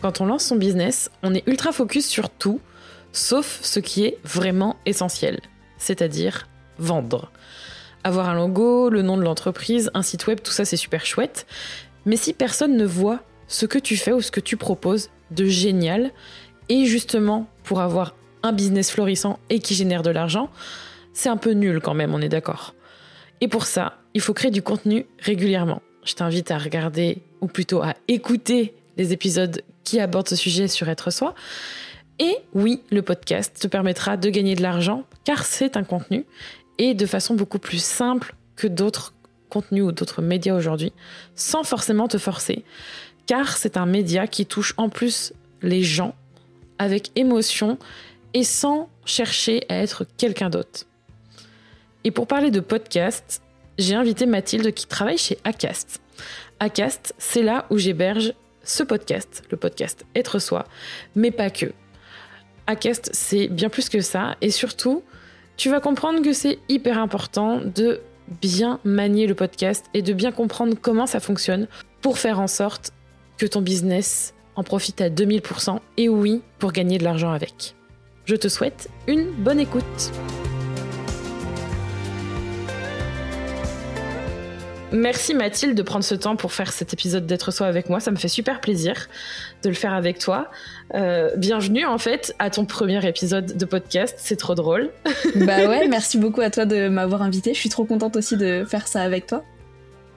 Quand on lance son business, on est ultra focus sur tout, sauf ce qui est vraiment essentiel, c'est-à-dire vendre. Avoir un logo, le nom de l'entreprise, un site web, tout ça c'est super chouette. Mais si personne ne voit ce que tu fais ou ce que tu proposes de génial, et justement, pour avoir un business florissant et qui génère de l'argent, c'est un peu nul quand même, on est d'accord. Et pour ça, il faut créer du contenu régulièrement. Je t'invite à regarder, ou plutôt à écouter les épisodes qui abordent ce sujet sur Être Soi. Et oui, le podcast te permettra de gagner de l'argent, car c'est un contenu, et de façon beaucoup plus simple que d'autres contenus ou d'autres médias aujourd'hui, sans forcément te forcer, car c'est un média qui touche en plus les gens avec émotion et sans chercher à être quelqu'un d'autre. Et pour parler de podcast, j'ai invité Mathilde qui travaille chez Acast. Acast, c'est là où j'héberge ce podcast, le podcast Être Soi, mais pas que. Acast, c'est bien plus que ça, et surtout, tu vas comprendre que c'est hyper important de bien manier le podcast et de bien comprendre comment ça fonctionne pour faire en sorte que ton business en profite à 2000% et oui, pour gagner de l'argent avec. Je te souhaite une bonne écoute. Merci Mathilde de prendre ce temps pour faire cet épisode d'être soi avec moi. Ça me fait super plaisir de le faire avec toi. Euh, bienvenue en fait à ton premier épisode de podcast. C'est trop drôle. bah ouais, merci beaucoup à toi de m'avoir invité. Je suis trop contente aussi de faire ça avec toi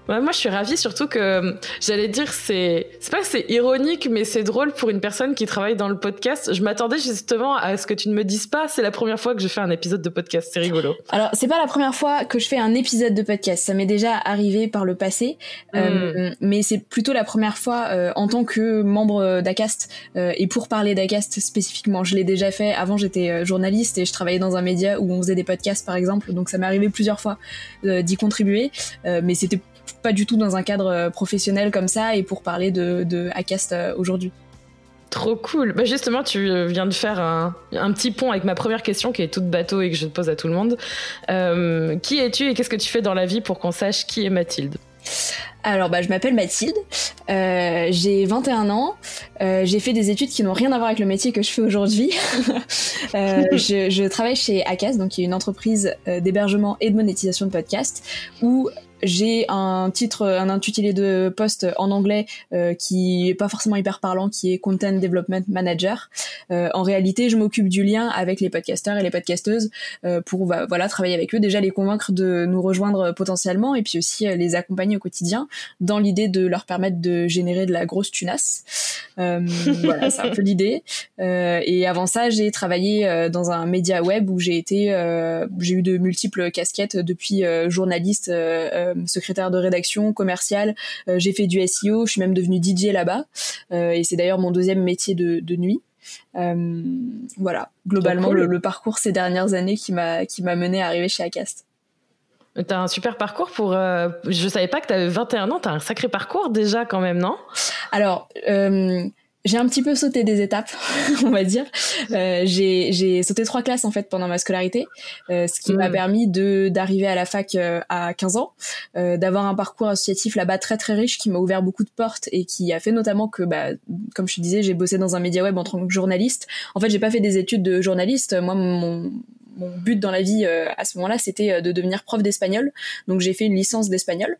moi, je suis ravie, surtout que j'allais dire, c'est, c'est pas que c'est ironique, mais c'est drôle pour une personne qui travaille dans le podcast. Je m'attendais justement à ce que tu ne me dises pas, c'est la première fois que je fais un épisode de podcast. C'est rigolo. Alors, c'est pas la première fois que je fais un épisode de podcast. Ça m'est déjà arrivé par le passé, euh, hmm. mais c'est plutôt la première fois euh, en tant que membre d'Acast euh, et pour parler d'Acast spécifiquement. Je l'ai déjà fait. Avant, j'étais journaliste et je travaillais dans un média où on faisait des podcasts, par exemple. Donc, ça m'est arrivé plusieurs fois d'y contribuer, mais c'était pas du tout dans un cadre euh, professionnel comme ça et pour parler de, de Acast euh, aujourd'hui. Trop cool. Bah justement, tu euh, viens de faire un, petit pont avec ma première question qui est toute bateau et que je te pose à tout le monde. qui es-tu et qu'est-ce que tu fais dans la vie pour qu'on sache qui est Mathilde? Alors, bah, je m'appelle Mathilde, euh, j'ai 21 ans, euh, j'ai fait des études qui n'ont rien à voir avec le métier que je fais aujourd'hui. euh, je, je, travaille chez Acas, donc qui est une entreprise d'hébergement et de monétisation de podcasts, où j'ai un titre, un intitulé de poste en anglais euh, qui est pas forcément hyper parlant, qui est Content Development Manager. Euh, en réalité, je m'occupe du lien avec les podcasteurs et les podcasteuses euh, pour bah, voilà travailler avec eux, déjà les convaincre de nous rejoindre potentiellement et puis aussi euh, les accompagner au quotidien dans l'idée de leur permettre de générer de la grosse tunasse. Euh, voilà, c'est un peu l'idée. et avant ça, j'ai travaillé dans un média web où j'ai été, j'ai eu de multiples casquettes depuis journaliste euh, secrétaire de rédaction, commercial. Euh, j'ai fait du SEO, je suis même devenue DJ là-bas. Euh, et c'est d'ailleurs mon deuxième métier de, nuit. voilà, globalement le, parcours ces dernières années qui m'a qui m'a mené à arriver chez Acast. T'as un super parcours pour. je savais pas que t'avais 21 ans. T'as un sacré parcours déjà quand même, non? Alors, j'ai un petit peu sauté des étapes, on va dire. Euh, j'ai sauté trois classes en fait pendant ma scolarité, euh, ce qui m'a hmm. permis de d'arriver à la fac euh, à 15 ans, euh, d'avoir un parcours associatif là-bas très très riche qui m'a ouvert beaucoup de portes et qui a fait notamment que, bah, comme je te disais, j'ai bossé dans un média web en tant que journaliste. En fait, j'ai pas fait des études de journaliste. Moi, mon mon but dans la vie euh, à ce moment-là, c'était euh, de devenir prof d'espagnol. Donc j'ai fait une licence d'espagnol,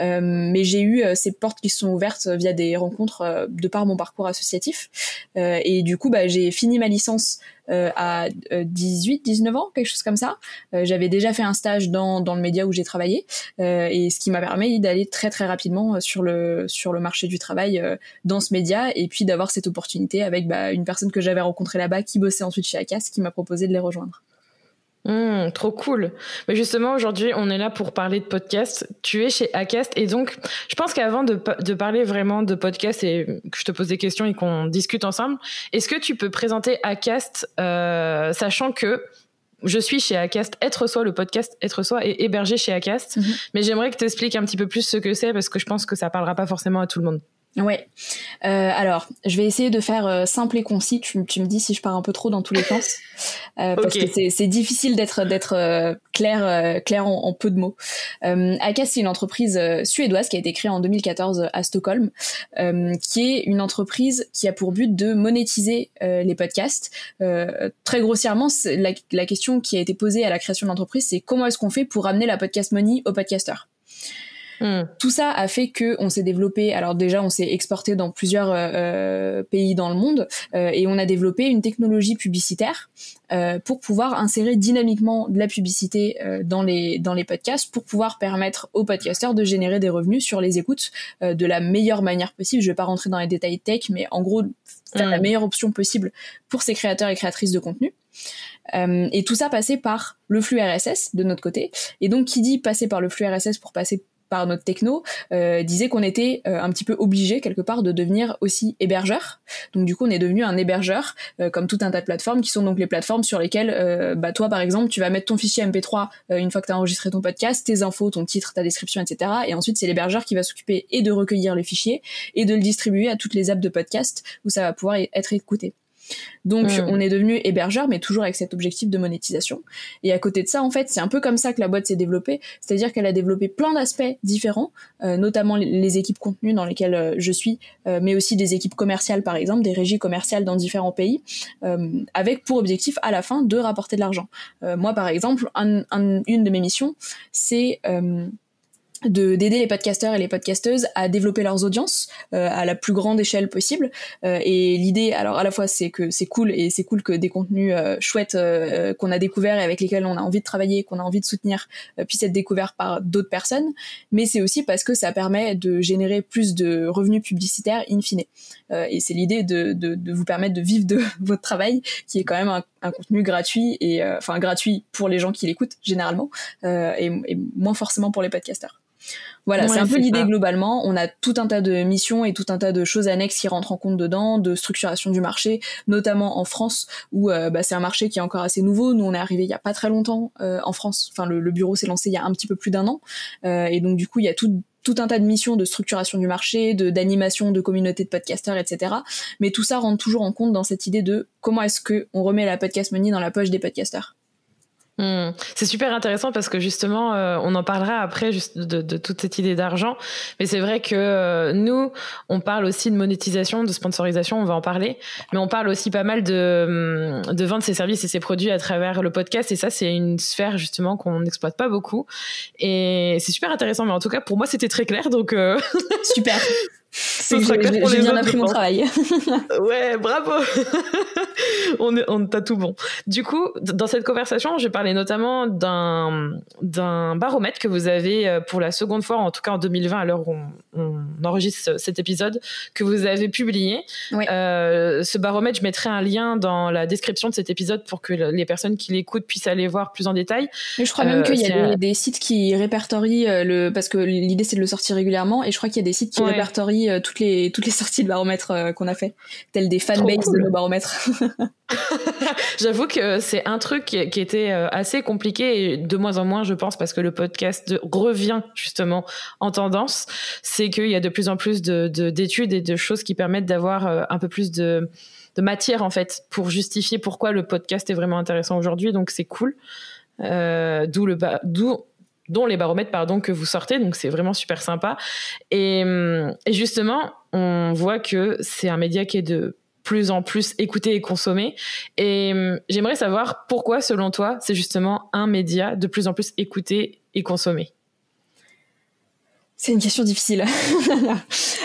euh, mais j'ai eu ces portes qui se sont ouvertes via des rencontres de par mon parcours associatif. et du coup, bah, j'ai fini ma licence à 18, 19 ans, quelque chose comme ça. J'avais déjà fait un stage dans, dans le média où j'ai travaillé, et ce qui m'a permis d'aller très très rapidement sur le sur le marché du travail dans ce média, et puis d'avoir cette opportunité avec bah, une personne que j'avais rencontrée là-bas qui bossait ensuite chez Acas, qui m'a proposé de les rejoindre. Mmh, trop cool. Mais justement, aujourd'hui, on est là pour parler de podcast. Tu es chez Acast et donc, je pense qu'avant de, de, parler vraiment de podcast et que je te pose des questions et qu'on discute ensemble, est-ce que tu peux présenter Acast, euh, sachant que je suis chez Acast, être soi, le podcast être soi est hébergé chez Acast. Mmh. Mais j'aimerais que tu expliques un petit peu plus ce que c'est parce que je pense que ça parlera pas forcément à tout le monde. Ouais. Euh, alors, je vais essayer de faire euh, simple et concis. Tu, tu, me dis si je pars un peu trop dans tous les sens, euh, parce que c'est difficile d'être d'être euh, clair clair en, en, peu de mots. Euh, Akas, c'est une entreprise suédoise qui a été créée en 2014 à Stockholm, qui est une entreprise qui a pour but de monétiser les podcasts. très grossièrement, la, la question qui a été posée à la création de l'entreprise, c'est comment est-ce qu'on fait pour amener la podcast money aux podcasteurs? Hmm. Tout ça a fait que on s'est développé. Alors déjà, on s'est exporté dans plusieurs euh, euh, pays dans le monde euh, et on a développé une technologie publicitaire pour pouvoir insérer dynamiquement de la publicité dans les dans les podcasts pour pouvoir permettre aux podcasteurs de générer des revenus sur les écoutes de la meilleure manière possible. Je vais pas rentrer dans les détails tech, mais en gros, faire la hmm. meilleure option possible pour ces créateurs et créatrices de contenu. et tout ça passait par le flux RSS de notre côté. Et donc, qui dit passer par le flux RSS pour passer par notre techno euh, disait qu'on était euh, un petit peu obligé quelque part de devenir aussi hébergeur. Donc du coup, on est devenu un hébergeur euh, comme tout un tas de plateformes qui sont donc les plateformes sur lesquelles euh, bah toi par exemple, tu vas mettre ton fichier MP3 une fois que tu as enregistré ton podcast, tes infos, ton titre, ta description, etc. Et ensuite, c'est l'hébergeur qui va s'occuper et de recueillir les fichiers et de le distribuer à toutes les apps de podcast où ça va pouvoir être écouté. Donc hmm. on est devenu hébergeur, mais toujours avec cet objectif de monétisation. Et à côté de ça, en fait, c'est un peu comme ça que la boîte s'est développée, c'est-à-dire qu'elle a développé plein d'aspects différents, euh, notamment les, équipes contenues dans lesquelles euh, je suis, euh, mais aussi des équipes commerciales par exemple, des régies commerciales dans différents pays, avec pour objectif à la fin de rapporter de l'argent. moi par exemple, une de mes missions, c'est de d'aider les podcasteurs et les podcasteuses à développer leurs audiences euh, à la plus grande échelle possible. Euh, et l'idée alors à la fois c'est que c'est cool et c'est cool que des contenus euh, chouettes qu'on a découverts et avec lesquels on a envie de travailler qu'on a envie de soutenir puissent être découverts par d'autres personnes. Mais c'est aussi parce que ça permet de générer plus de revenus publicitaires in fine. Et c'est l'idée de, de, de, vous permettre de vivre de votre travail qui est quand même un, un contenu gratuit et enfin gratuit pour les gens qui l'écoutent généralement et, et moins forcément pour les podcasteurs voilà, c'est un peu l'idée globalement. On a tout un tas de missions et tout un tas de choses annexes qui rentrent en compte dedans, de structuration du marché, notamment en France où euh, bah, c'est un marché qui est encore assez nouveau. Nous, on est arrivé il y a pas très longtemps euh, en France. Enfin, le, bureau s'est lancé il y a un petit peu plus d'un an, euh, et donc du coup, il y a tout tout un tas de missions de structuration du marché, de d'animation de communautés de podcasters, etc. Mais tout ça rentre toujours en compte dans cette idée de comment est-ce que on remet la podcast money dans la poche des podcasters. Hmm. C'est super intéressant parce que justement, euh, on en parlera après juste de, toute cette idée d'argent. Mais c'est vrai que euh, nous, on parle aussi de monétisation, de sponsorisation, on va en parler. Mais on parle aussi pas mal de, hmm, de vendre ses services et ses produits à travers le podcast. Et ça, c'est une sphère justement qu'on n'exploite pas beaucoup. Et c'est super intéressant. Mais en tout cas, pour moi, c'était très clair. Donc euh, super. J'ai bien appris mon travail. ouais, bravo. on est, on t'a tout bon. Du coup, dans cette conversation, je parlais notamment d'un d'un baromètre que vous avez euh, pour la seconde fois, en tout cas en 2020, à l'heure où on, enregistre cet épisode, que vous avez publié. Euh, ce baromètre, je mettrai un lien dans la description de cet épisode pour que les personnes qui l'écoutent puissent aller voir plus en détail. Mais je crois même euh, qu'il y a des, sites qui répertorient le, parce que l'idée c'est de le sortir régulièrement, et je crois qu'il y a des sites qui répertorient euh, toutes les toutes les sorties de baromètre euh, qu'on a fait, telles des fanbases de nos baromètres. J'avoue que c'est un truc qui, était euh, assez compliqué et de moins en moins, je pense, parce que le podcast revient justement en tendance. C'est qu'il y a de plus en plus de d'études et de choses qui permettent d'avoir un peu plus de de matière en fait pour justifier pourquoi le podcast est vraiment intéressant aujourd'hui. Donc c'est cool. d'où le d'où dont les baromètres pardon que vous sortez. Donc c'est vraiment super sympa. Et, hum, et justement on voit que c'est un média qui est de plus en plus écouté et consommé. Et hum, j'aimerais savoir pourquoi selon toi c'est justement un média de plus en plus écouté et consommé? C'est une question difficile.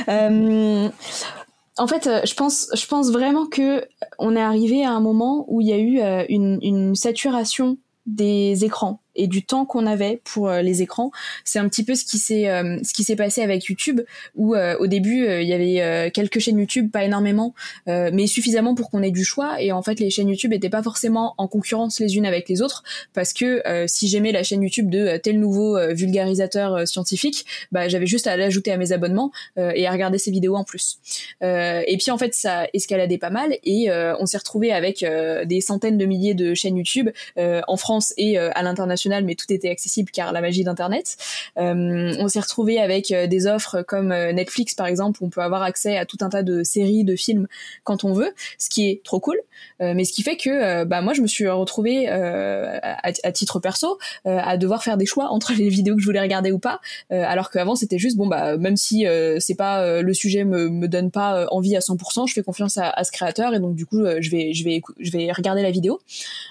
Euh, en fait, je pense, je pense vraiment que on est arrivé à un moment où il y a eu euh, une saturation des écrans et du temps qu'on avait pour les écrans. C'est un petit peu ce qui s'est ce qui s'est passé avec YouTube où au début il y avait quelques chaînes YouTube, pas énormément, mais suffisamment pour qu'on ait du choix et en fait les chaînes YouTube étaient pas forcément en concurrence les unes avec les autres parce que si j'aimais la chaîne YouTube de tel nouveau vulgarisateur scientifique, bah j'avais juste à l'ajouter à mes abonnements et à regarder ses vidéos en plus. et puis en fait ça escaladait pas mal et on s'est retrouvé avec des centaines de milliers de chaînes YouTube en France et à l'international, mais tout était accessible car la magie d'internet. on s'est retrouvé avec des offres comme Netflix par exemple, où on peut avoir accès à tout un tas de séries, de films quand on veut, ce qui est trop cool. mais ce qui fait que bah moi je me suis retrouvée à, titre perso à devoir faire des choix entre les vidéos que je voulais regarder ou pas, alors qu'avant c'était juste bon bah même si c'est pas le sujet me, me donne pas envie à 100%, je fais confiance à, ce créateur et donc du coup je vais je vais je vais regarder la vidéo.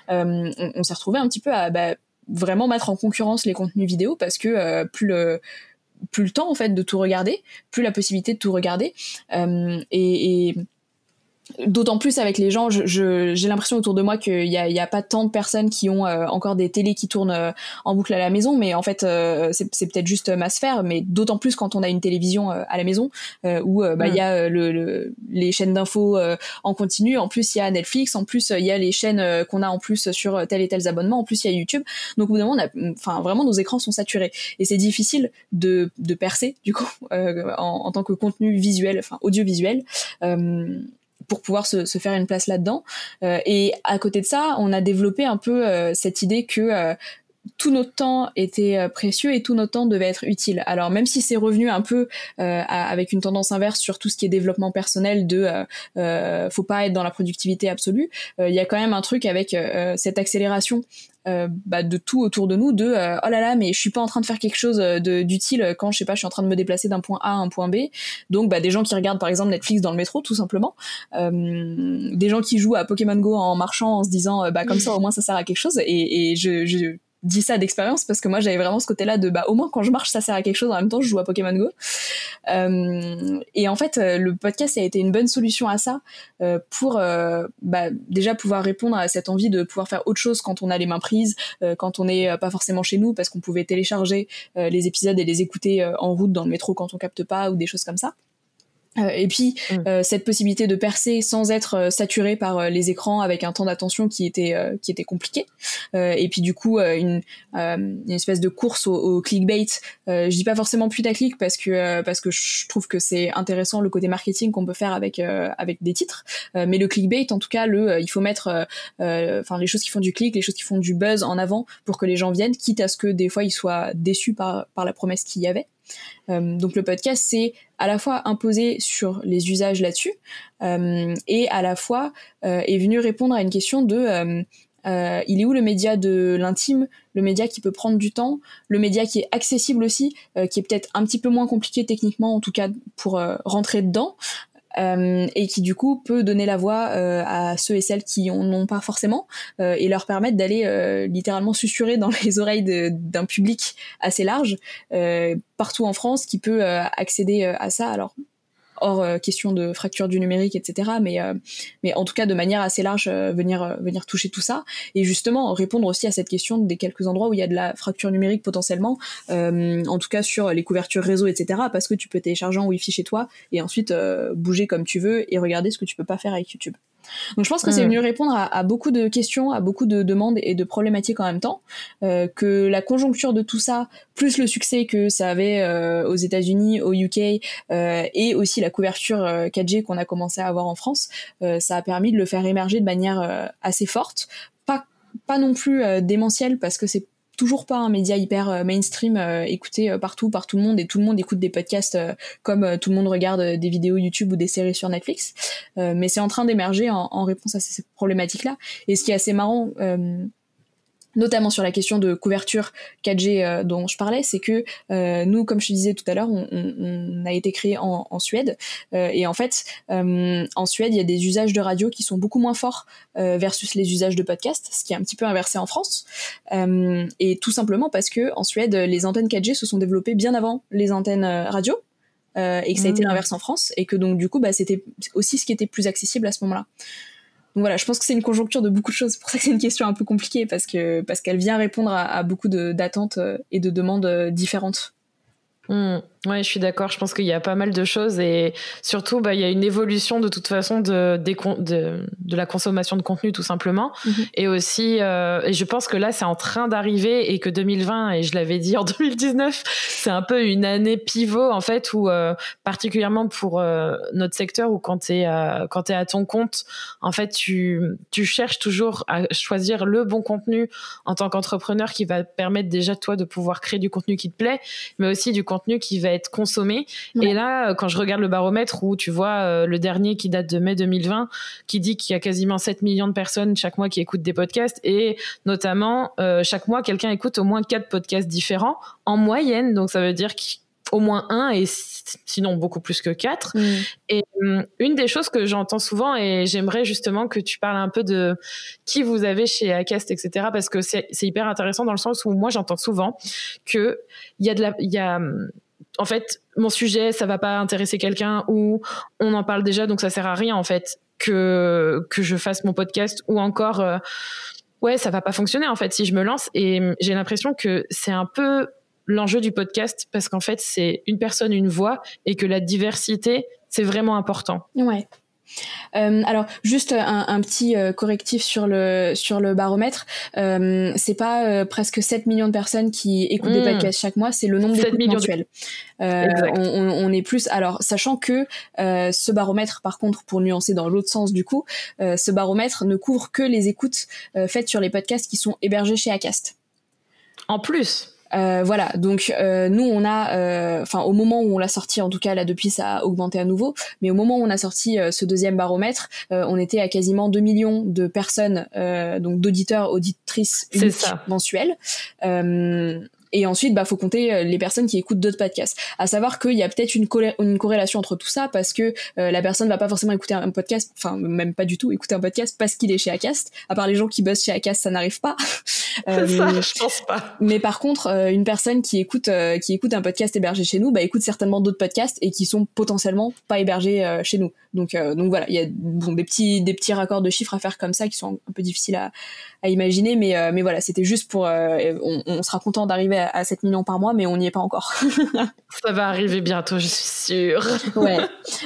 on, on s'est retrouvé un petit peu à bah, vraiment mettre en concurrence les contenus vidéo parce que plus le plus le temps en fait de tout regarder, plus la possibilité de tout regarder. Euh, et D'autant plus avec les gens, j'ai je, l'impression autour de moi qu'il n'y a, y a, pas tant de personnes qui ont euh, encore des télés qui tournent euh, en boucle à la maison, mais en fait euh, c'est peut-être juste ma sphère, mais d'autant plus quand on a une télévision à la maison où bah, il y a le, les chaînes d'infos en continu, en plus il y a Netflix, en plus il y a les chaînes qu'on a en plus sur tel et tel abonnement, en plus il y a YouTube, donc au bout d'un moment, enfin vraiment nos écrans sont saturés. Et c'est difficile de, de percer du coup en, en, tant que contenu visuel, enfin audiovisuel pour pouvoir se, se, faire une place là-dedans. Euh, et à côté de ça, on a développé un peu euh, cette idée que euh, tout notre temps était précieux et tout notre temps devait être utile. Alors même si c'est revenu un peu avec une tendance inverse sur tout ce qui est développement personnel de faut pas être dans la productivité absolue, il y a quand même un truc avec cette accélération euh, bah, de tout autour de nous, de euh, oh là là, mais je suis pas en train de faire quelque chose euh, d'utile quand je sais pas, je suis en train de me déplacer d'un point A à un point B. Donc bah, des gens qui regardent par exemple Netflix dans le métro, tout simplement. des gens qui jouent à Pokémon Go en marchant en se disant bah comme ça au moins ça sert à quelque chose. Et, et je, je dis ça d'expérience parce que moi j'avais vraiment ce côté-là de bah au moins quand je marche ça sert à quelque chose en même temps je joue à Pokémon Go. Euh, et en fait euh, le podcast a été une bonne solution à ça euh, pour euh, bah, déjà pouvoir répondre à cette envie de pouvoir faire autre chose quand on a les mains prises euh, quand on n'est pas forcément chez nous parce qu'on pouvait télécharger les épisodes et les écouter en route dans le métro quand on capte pas ou des choses comme ça et puis mm. euh, cette possibilité de percer sans être euh, saturé par les écrans avec un temps d'attention qui était qui était compliqué. Et puis du coup une, une espèce de course au, au clickbait. Je dis pas forcément putaclic parce que parce que je trouve que c'est intéressant le côté marketing qu'on peut faire avec avec des titres. Mais le clickbait en tout cas le il faut mettre enfin les choses qui font du clic les choses qui font du buzz en avant pour que les gens viennent quitte à ce que des fois ils soient déçus par par la promesse qu'il y avait. euh, donc le podcast, c'est à la fois imposé sur les usages là-dessus euh, et à la fois euh, est venu répondre à une question de il est où le média de l'intime, le média qui peut prendre du temps, le média qui est accessible aussi, qui est peut-être un petit peu moins compliqué techniquement en tout cas pour rentrer dedans, euh, et qui du coup peut donner la voix euh, à ceux et celles qui en ont pas forcément euh, et leur permettre d'aller littéralement susurrer dans les oreilles d'un public assez large partout en France qui peut accéder à ça. Alors hors euh, question de fracture du numérique, etc. Mais, euh, mais en tout cas, de manière assez large, euh, venir, venir toucher tout ça. Et justement, répondre aussi à cette question des quelques endroits où il y a de la fracture numérique potentiellement, en tout cas sur les couvertures réseau, etc. Parce que tu peux télécharger en Wi-Fi chez toi et ensuite bouger comme tu veux et regarder ce que tu peux pas faire avec YouTube. Donc je pense que c'est venu répondre à, beaucoup de questions, à beaucoup de demandes et de problématiques en même temps, euh, que la conjoncture de tout ça, plus le succès que ça avait euh, aux États-Unis, au UK, euh, et aussi la couverture 4G qu'on a commencé à avoir en France, ça a permis de le faire émerger de manière assez forte, pas pas non plus démentielle parce que c'est toujours pas un média hyper euh, mainstream euh, écouté euh, partout par tout le monde et tout le monde écoute des podcasts comme tout le monde regarde des vidéos YouTube ou des séries sur Netflix. Mais c'est en train d'émerger en, réponse à ces problématiques là et ce qui est assez marrant notamment sur la question de couverture 4G euh, dont je parlais, c'est que euh, nous, comme je te disais tout à l'heure, on, on, a été créé en, en Suède euh, et en fait, en Suède, il y a des usages de radio qui sont beaucoup moins forts versus les usages de podcast, ce qui est un petit peu inversé en France, et tout simplement parce que en Suède, les antennes 4G se sont développées bien avant les antennes radio. et que ça a été mmh. l'inverse en France et que donc du coup bah, c'était aussi ce qui était plus accessible à ce moment-là. Voilà, je pense que c'est une conjoncture de beaucoup de choses. Pour ça c'est une question un peu compliquée parce que parce qu'elle vient répondre à, à beaucoup d'attentes et de demandes différentes. Mmh. Ouais, je suis d'accord. Je pense qu'il y a pas mal de choses et surtout, bah, il y a une évolution de toute façon de, de, de la consommation de contenu tout simplement. Mhm. Et aussi, euh, et je pense que là, c'est en train d'arriver et que 2020, et je l'avais dit en 2019, c'est un peu une année pivot en fait où, euh, particulièrement pour euh, notre secteur, où quand quand es à ton compte, en fait, tu, tu cherches toujours à choisir le bon contenu en tant qu'entrepreneur qui va permettre déjà toi de pouvoir créer du contenu qui te plaît, mais aussi du contenu qui va être consommé. Et là, euh, quand je regarde le baromètre où tu vois euh, le dernier qui date de mai 2020, qui dit qu'il y a quasiment 7 millions de personnes chaque mois qui écoutent des podcasts et notamment euh, chaque mois quelqu'un écoute au moins 4 podcasts différents en moyenne. Donc ça veut dire qu'au moins un et sinon beaucoup plus que quatre. Mm. Et hum, une des choses que j'entends souvent, et j'aimerais justement que tu parles un peu de qui vous avez chez Acast, etc., parce que c'est hyper intéressant dans le sens où moi j'entends souvent que il y a de la, il y a hum, en fait, mon sujet, ça va pas intéresser quelqu'un ou on en parle déjà, donc ça sert à rien en fait que que je fasse mon podcast ou encore euh, ouais, ça va pas fonctionner en fait si je me lance et j'ai l'impression que c'est un peu l'enjeu du podcast parce qu'en fait, c'est une personne, une voix et que la diversité, c'est vraiment important. Ouais. Euh, alors juste un, petit euh, correctif sur le sur le baromètre, euh, c'est pas euh, presque 7 millions de personnes qui écoutent des hmm. podcasts chaque mois, c'est le nombre d'écoutes mensuelles. On, on, est plus alors sachant que ce baromètre par contre pour nuancer dans l'autre sens du coup, ce baromètre ne couvre que les écoutes faites sur les podcasts qui sont hébergés chez Acast. En plus. Euh, voilà, donc euh, nous on a, euh, enfin au moment où on l'a sorti, en tout cas là depuis ça a augmenté à nouveau, mais au moment où on a sorti ce deuxième baromètre, on était à quasiment 2 millions de personnes, donc d'auditeurs, auditrices mensuels. Et ensuite, bah, faut compter euh, les personnes qui écoutent d'autres podcasts. À savoir qu'il y a peut-être une, une, corrélation entre tout ça parce que euh, la personne va pas forcément écouter un podcast, enfin même pas du tout écouter un podcast parce qu'il est chez Acast. À part les gens qui bossent chez Acast, ça n'arrive pas. euh, ça, je pense pas. Mais par contre, euh, une personne qui écoute qui écoute un podcast hébergé chez nous, bah écoute certainement d'autres podcasts et qui sont potentiellement pas hébergés chez nous. Donc donc voilà, il y a bon des petits des petits raccords de chiffres à faire comme ça qui sont un peu difficiles à, à imaginer, mais mais voilà, c'était juste pour on, on sera content d'arriver à, 7 millions par mois, mais on n'y est pas encore. Ça va arriver bientôt, je suis sûre. ouais.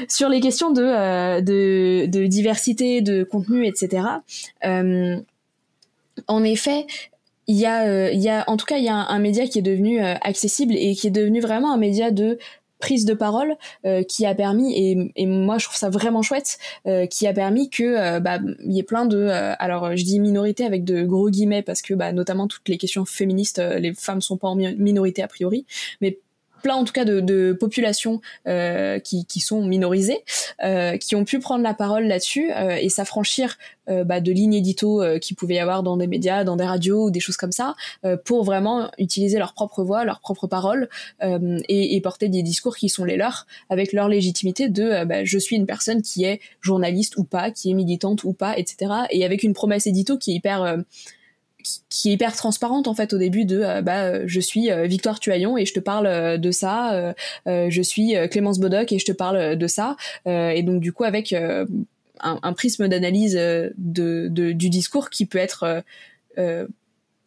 Sur les questions de, euh, de, de, diversité, de contenu, etc. Euh, en effet, il y a, euh, il y a, en tout cas, il y a un, média qui est devenu accessible et qui est devenu vraiment un média de prise de parole euh, qui a permis et, moi je trouve ça vraiment chouette euh, qui a permis que euh, bah il y ait plein de alors je dis minorité avec de gros guillemets parce que bah notamment toutes les questions féministes les femmes sont pas en minorité a priori mais plein en tout cas de, de populations euh, qui, qui, sont minorisées, euh, qui ont pu prendre la parole là-dessus euh, et s'affranchir euh, bah, de lignes édito euh, qui pouvait y avoir dans des médias, dans des radios ou des choses comme ça, euh, pour vraiment utiliser leur propre voix, leur propre parole et, et, porter des discours qui sont les leurs, avec leur légitimité de bah, je suis une personne qui est journaliste ou pas, qui est militante ou pas, etc. Et avec une promesse édito qui est hyper qui est hyper transparente en fait au début de euh, bah euh, je suis euh, Victoire Tuaillon et je te parle de ça je suis Clémence Bodoc et je te parle de ça. Et donc du coup avec un, un, prisme d'analyse de, de, du discours qui peut être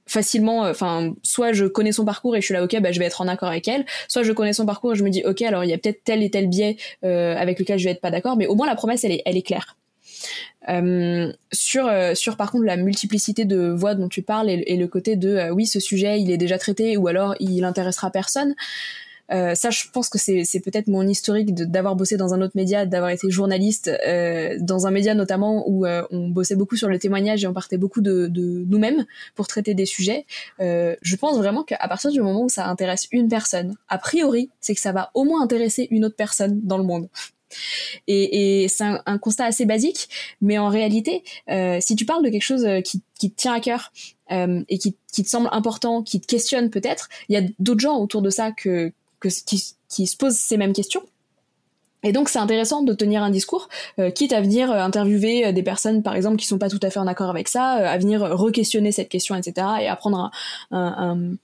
facilement enfin soit je connais son parcours et je suis là ok bah je vais être en accord avec elle soit je connais son parcours et je me dis ok alors il y a peut-être tel et tel biais avec lequel je vais être pas d'accord mais au moins la promesse elle est elle est claire euh, sur, euh, sur par contre la multiplicité de voix dont tu parles et, le côté de euh, oui ce sujet il est déjà traité ou alors il intéressera personne. ça, je pense que c'est peut-être mon historique d'avoir bossé dans un autre média, d'avoir été journaliste dans un média notamment où on bossait beaucoup sur le témoignage et on partait beaucoup de, de nous-mêmes pour traiter des sujets. je pense vraiment qu'à partir du moment où ça intéresse une personne, a priori, c'est que ça va au moins intéresser une autre personne dans le monde. Et, c'est un, constat assez basique, mais en réalité, euh, si tu parles de quelque chose euh, qui, te tient à cœur euh, et qui, te semble important, qui te questionne peut-être, il y a d'autres gens autour de ça qui, se posent ces mêmes questions. Et donc c'est intéressant de tenir un discours, quitte à venir interviewer des personnes par exemple qui sont pas tout à fait en accord avec ça, à venir re-questionner cette question, etc. et à prendre un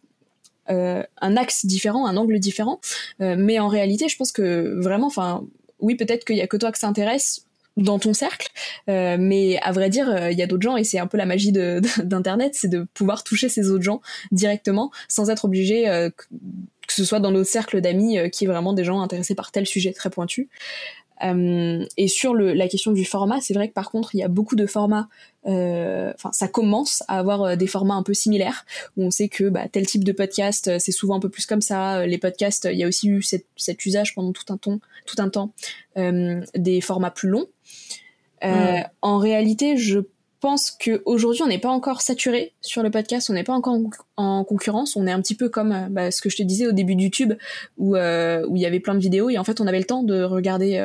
axe différent, un angle différent. mais en réalité, je pense que vraiment, enfin, oui, peut-être qu'il y a que toi que ça intéresse. dans ton cercle. mais à vrai dire, il y a d'autres gens et c'est un peu la magie d'internet, c'est de pouvoir toucher ces autres gens directement sans être obligé que ce soit dans notre cercle d'amis qui est vraiment des gens intéressés par tel sujet très pointu. Euh, et sur le, la question du format, c'est vrai que par contre, il y a beaucoup de formats. Euh, enfin, ça commence à avoir euh, des formats un peu similaires où on sait que bah, tel type de podcast, c'est souvent un peu plus comme ça. Les podcasts, il y a aussi eu cet, cet usage pendant tout un temps, tout un temps, des formats plus longs. Mm. En réalité, je pense qu'aujourd'hui, on n'est pas encore saturé sur le podcast, on n'est pas encore en, concurrence, on est un petit peu comme euh, bah, ce que je te disais au début de YouTube, où euh, où il y avait plein de vidéos et en fait on avait le temps de regarder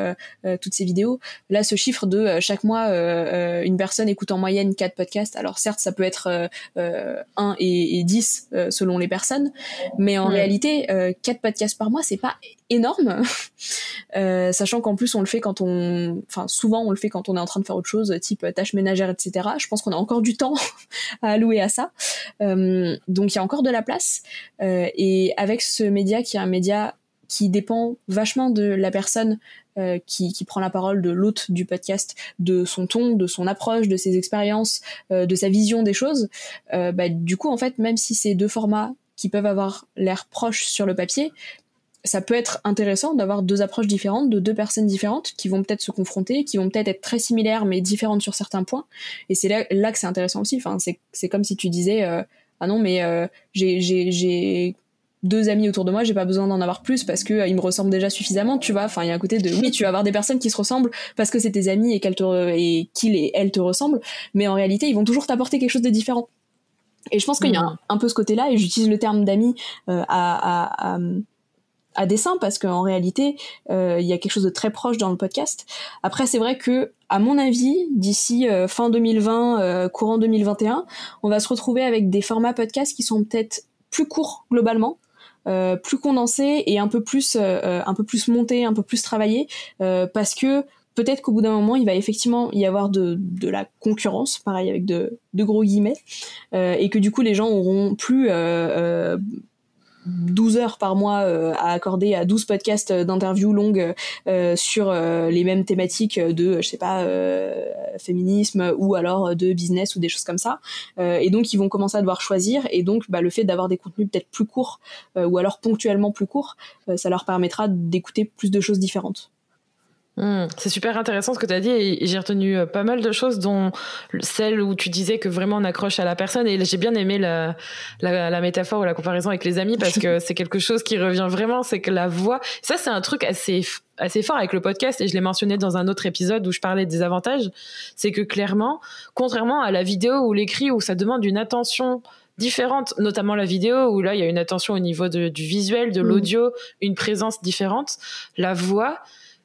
euh, toutes ces vidéos. Là, ce chiffre de chaque mois, une personne écoute en moyenne 4 podcasts. Alors certes, ça peut être 1 et, et 10 selon les personnes, mais en réalité, 4 podcasts par mois, c'est pas énorme, sachant qu'en plus on le fait quand on, enfin souvent on le fait quand on est en train de faire autre chose, type tâches ménagères, etc. Je pense qu'on a encore du temps à allouer à ça. Euh, donc il y a encore de la place. Euh, et avec ce média qui est un média qui dépend vachement de la personne euh, qui, qui, prend la parole, de l'hôte du podcast, de son ton, de son approche, de ses expériences, de sa vision des choses. bah, du coup, en fait, même si ces deux formats qui peuvent avoir l'air proches sur le papier, ça peut être intéressant d'avoir deux approches différentes de deux personnes différentes qui vont peut-être se confronter, qui vont peut-être être très similaires mais différentes sur certains points. Et c'est là, là que c'est intéressant aussi. Enfin, c'est comme si tu disais euh, ah non mais euh, j'ai deux amis autour de moi, j'ai pas besoin d'en avoir plus parce que euh, ils me ressemblent déjà suffisamment, tu vois. Enfin, il y a un côté de oui, tu vas avoir des personnes qui se ressemblent parce que c'est tes amis et qu'elles te et qu'ils et elles te ressemblent, mais en réalité, ils vont toujours t'apporter quelque chose de différent. Et je pense qu'il y a mmh. un, peu ce côté-là, et j'utilise le terme d'amis à, à, à, à dessein parce qu'en réalité euh, il y a quelque chose de très proche dans le podcast. Après c'est vrai que à mon avis d'ici euh, fin 2020 euh, courant 2021 on va se retrouver avec des formats podcast qui sont peut-être plus courts globalement. plus condensés et un peu plus un peu plus montés un peu plus travaillés parce que peut-être qu'au bout d'un moment, il va effectivement y avoir de, de la concurrence, pareil avec de, de gros guillemets, et que du coup les gens auront plus 12 heures par mois euh, à accorder à 12 podcasts d'interviews longues euh, sur euh, les mêmes thématiques de, je sais pas, féminisme ou alors de business ou des choses comme ça. et donc, ils vont commencer à devoir choisir. Et donc, bah, le fait d'avoir des contenus peut-être plus courts ou alors ponctuellement plus courts, ça leur permettra d'écouter plus de choses différentes. Hmm, c'est super intéressant ce que tu as dit et j'ai retenu euh, pas mal de choses dont celle où tu disais que vraiment on accroche à la personne. Et j'ai bien aimé la, la, métaphore ou la comparaison avec les amis parce que c'est quelque chose qui revient vraiment, c'est que la voix, ça c'est un truc assez assez fort avec le podcast et je l'ai mentionné dans un autre épisode où je parlais des avantages, c'est que clairement, contrairement à la vidéo ou l'écrit où ça demande une attention différente, notamment la vidéo où là il y a une attention au niveau du visuel, de hmm. l'audio, une présence différente, la voix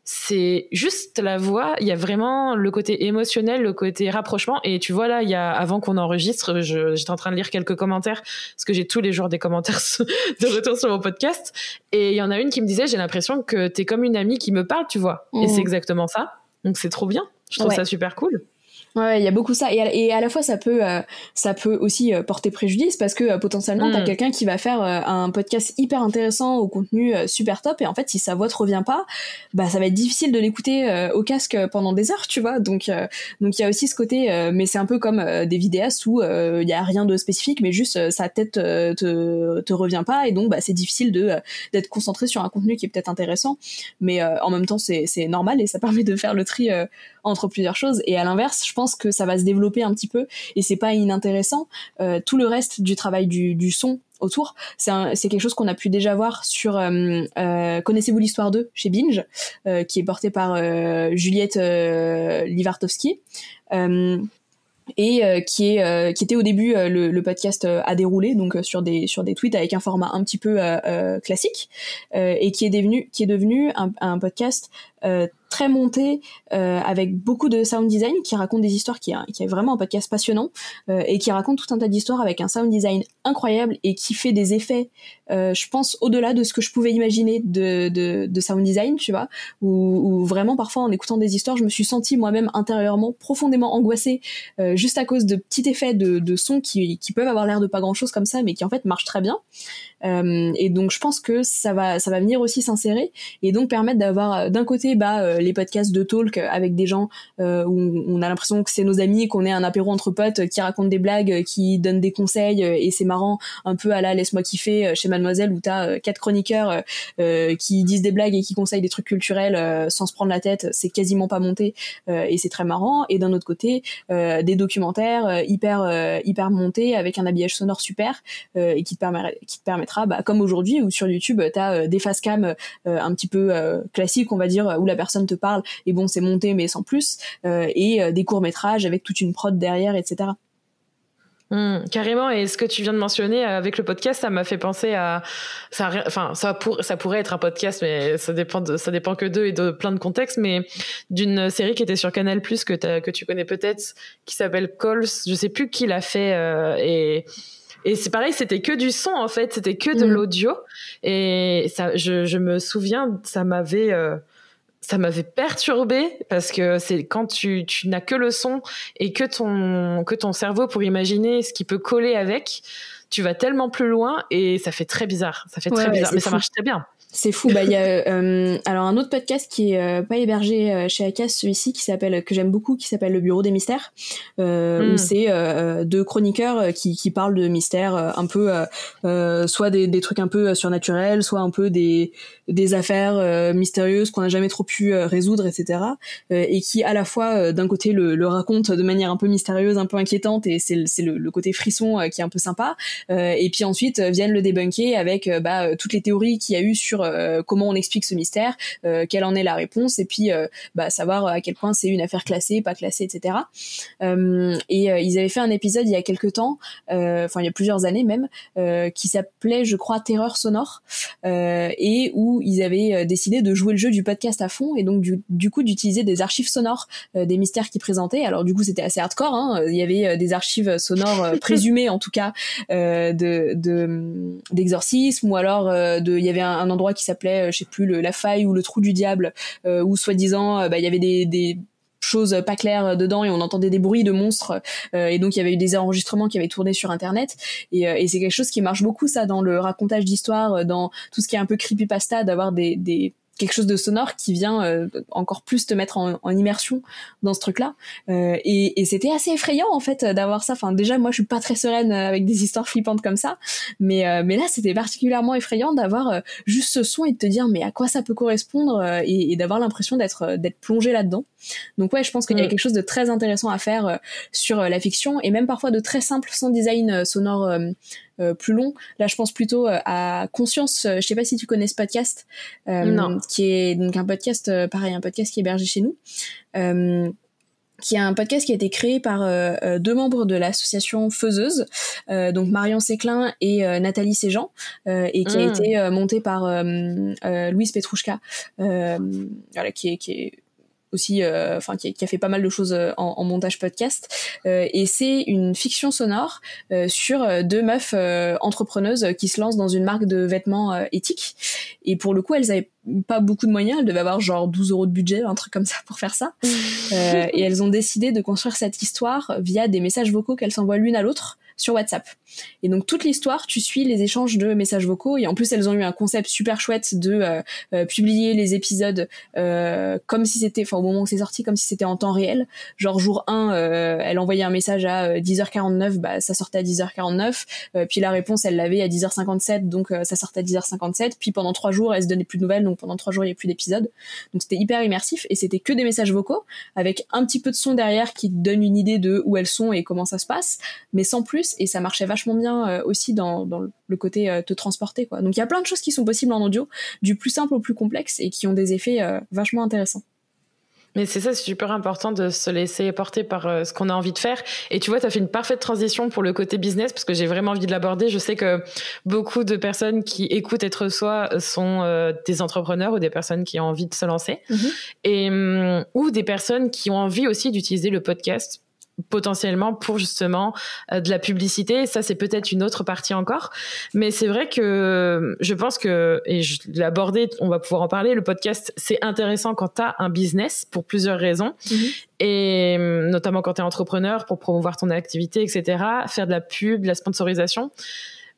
c'est juste la voix. Il y a vraiment le côté émotionnel, le côté rapprochement. Et tu vois là, il y a avant qu'on enregistre, j'étais en train de lire quelques commentaires parce que j'ai tous les jours des commentaires de retour sur mon podcast. Et il y en a une qui me disait, j'ai l'impression que t'es comme une amie qui me parle, tu vois. Et c'est mmh. exactement ça. Donc c'est trop bien. Je trouve ça super cool. Ouais, il y a beaucoup ça et à, et à la fois ça peut euh, ça peut aussi euh, porter préjudice parce que euh, potentiellement t'as mm. quelqu'un qui va faire un podcast hyper intéressant au contenu super top et en fait si sa voix te revient pas, bah ça va être difficile de l'écouter au casque pendant des heures, tu vois. Donc donc il y a aussi ce côté mais c'est un peu comme des vidéastes où il y a rien de spécifique mais juste sa tête te te revient pas et donc bah c'est difficile de d'être concentré sur un contenu qui est peut-être intéressant mais en même temps c'est c'est normal et ça permet de faire le tri entre plusieurs choses et à l'inverse, je pense que ça va se développer un petit peu et c'est pas inintéressant. Euh, tout le reste du travail du, son autour, c'est quelque chose qu'on a pu déjà voir sur euh, euh, Connaissez-vous l'histoire 2 chez Binge, qui est porté par Juliette Livartowski et qui est qui était au début le, podcast à dérouler donc sur des sur des tweets avec un format un petit peu classique et qui est devenu qui est devenu un podcast très monté avec beaucoup de sound design qui raconte des histoires qui, est vraiment un podcast passionnant et qui raconte tout un tas d'histoires avec un sound design incroyable et qui fait des effets je pense au-delà de ce que je pouvais imaginer de, de, de sound design tu vois où, où, vraiment parfois en écoutant des histoires je me suis sentie moi-même intérieurement profondément angoissée juste à cause de petits effets de, de son qui, qui peuvent avoir l'air de pas grand chose comme ça, mais qui en fait marchent très bien. Euh, et donc je pense que ça va, ça va venir aussi s'insérer et donc permettre d'avoir euh, d'un côté bah les podcasts de talk avec des gens où on a l'impression que c'est nos amis, qu'on est un apéro entre potes, qui racontent des blagues, qui donnent des conseils et c'est marrant, un peu à la laisse-moi kiffer chez Mademoiselle où t'as quatre chroniqueurs qui disent des blagues et qui conseillent des trucs culturels sans se prendre la tête. C'est quasiment pas monté et c'est très marrant. Et d'un autre côté, des documentaires hyper hyper montés avec un habillage sonore super et qui te permet qui te permettra, bah, comme aujourd'hui où sur YouTube t'as des face cam un petit peu classiques, on va dire, où la personne te parle et bon c'est monté mais sans plus et des courts métrages avec toute une prod derrière, etc. Mmh, carrément, et ce que tu viens de mentionner avec le podcast, ça m'a fait penser à, ça, enfin, ça, pour, ça pourrait être un podcast, mais ça dépend, de, ça dépend que d'eux et de plein de contextes, mais d'une série qui était sur Canal Plus que, que tu connais peut-être, qui s'appelle Calls. Je sais plus qui l'a fait, euh, et et c'est pareil, c'était que du son en fait, c'était que de mmh. l'audio, et ça, je, je, me souviens, ça m'avait euh, ça m'avait perturbé parce que c'est quand tu, tu n'as que le son et que ton, que ton cerveau pour imaginer ce qui peut coller avec, tu vas tellement plus loin et ça fait très bizarre. Ça fait très bizarre, mais ça marche très bien. C'est fou. Bah, il y a euh, alors un autre podcast qui est euh, pas hébergé euh, chez Acas, celui-ci qui s'appelle que j'aime beaucoup, qui s'appelle Le Bureau des Mystères, euh, où hmm. c'est deux chroniqueurs qui, qui parlent de mystères, un peu soit des, des, trucs un peu surnaturels, soit un peu des des affaires mystérieuses qu'on n'a jamais trop pu résoudre, etc. et qui à la fois d'un côté le, le racontent de manière un peu mystérieuse, un peu inquiétante, et c'est c'est le, le, côté frisson qui est un peu sympa. et puis ensuite viennent le débunker avec bah, toutes les théories qu'il y a eu sur euh, comment on explique ce mystère, euh, quelle en est la réponse, et puis euh, bah, savoir à quel point c'est une affaire classée, pas classée, etc. et ils avaient fait un épisode il y a quelques temps, enfin il y a plusieurs années même, qui s'appelait, je crois, Terreur sonore, et où ils avaient décidé de jouer le jeu du podcast à fond, et donc du, coup d'utiliser des archives sonores des mystères qu'ils présentaient. Alors du coup c'était assez hardcore, hein. il y avait des archives sonores présumées en tout cas de d'exorcisme, ou alors de, il y avait un endroit qui s'appelait, euh, je sais plus, le, la faille ou le trou du diable, euh, où soi-disant, euh, bah, il y avait des, des choses pas claires dedans et on entendait des bruits de monstres et donc il y avait eu des enregistrements qui avaient tourné sur internet. Et, c'est quelque chose qui marche beaucoup ça dans le racontage d'histoire dans tout ce qui est un peu creepypasta d'avoir des quelque chose de sonore qui vient euh, encore plus te mettre en, en, immersion dans ce truc-là. Euh, et, et c'était assez effrayant en fait d'avoir ça. Enfin déjà moi je suis pas très sereine euh, avec des histoires flippantes comme ça, mais euh, mais là c'était particulièrement effrayant d'avoir juste ce son et de te dire mais à quoi ça peut correspondre et, et d'avoir l'impression d'être d'être plongé là-dedans. Donc ouais je pense qu'il y a mm. quelque chose de très intéressant à faire sur la fiction et même parfois de très simple sans design sonore euh, plus long. Là, je pense plutôt euh, à Conscience. Euh, je sais pas si tu connais ce podcast, qui est donc un podcast, pareil, un podcast qui est hébergé chez nous qui est un podcast qui a été créé par deux membres de l'association Faiseuse, donc Marion Séclin et Nathalie Séjean, et qui a mm. été monté par Louise Petrouchka, voilà, qui est, qui est aussi, euh, enfin qui, a fait pas mal de choses euh, en, montage podcast. Euh, et c'est une fiction sonore sur deux meufs entrepreneuses qui se lancent dans une marque de vêtements éthiques. Et pour le coup, elles avaient pas beaucoup de moyens. Elles devaient avoir genre 12 euros de budget, un truc comme ça pour faire ça. et elles ont décidé de construire cette histoire via des messages vocaux qu'elles s'envoient l'une à l'autre sur WhatsApp. Et donc toute l'histoire, tu suis les échanges de messages vocaux et en plus elles ont eu un concept super chouette de euh, euh, publier les épisodes euh, comme si c'était, enfin au moment où c'est sorti, comme si c'était en temps réel. Genre jour 1, elle envoyait un message à 10h49, bah ça sortait à 10h49. puis la réponse, elle l'avait à 10h57, donc ça sortait à 10h57. Puis pendant trois jours, elle se donnait plus de nouvelles, donc pendant trois jours il n'y a plus d'épisodes. Donc c'était hyper immersif et c'était que des messages vocaux avec un petit peu de son derrière qui donne une idée de où elles sont et comment ça se passe, mais sans plus et ça marchait vachement bien euh, aussi dans, le côté euh, te transporter quoi. Donc il y a plein de choses qui sont possibles en audio, du plus simple au plus complexe et qui ont des effets euh, vachement intéressants. Mais c'est ça, c'est super important de se laisser porter par ce qu'on a envie de faire. Et tu vois, tu as fait une parfaite transition pour le côté business parce que j'ai vraiment envie de l'aborder. Je sais que beaucoup de personnes qui écoutent être soi sont des entrepreneurs ou des personnes qui ont envie de se lancer mm-hmm. et hum, ou des personnes qui ont envie aussi d'utiliser le podcast potentiellement pour justement euh, de la publicité. Ça, c'est peut-être une autre partie encore. Mais c'est vrai que je pense que, et je l'ai abordé, on va pouvoir en parler, le podcast, c'est intéressant quand tu as un business pour plusieurs raisons. Mm-hmm. Et notamment quand tu es entrepreneur, pour promouvoir ton activité, etc. Faire de la pub, de la sponsorisation.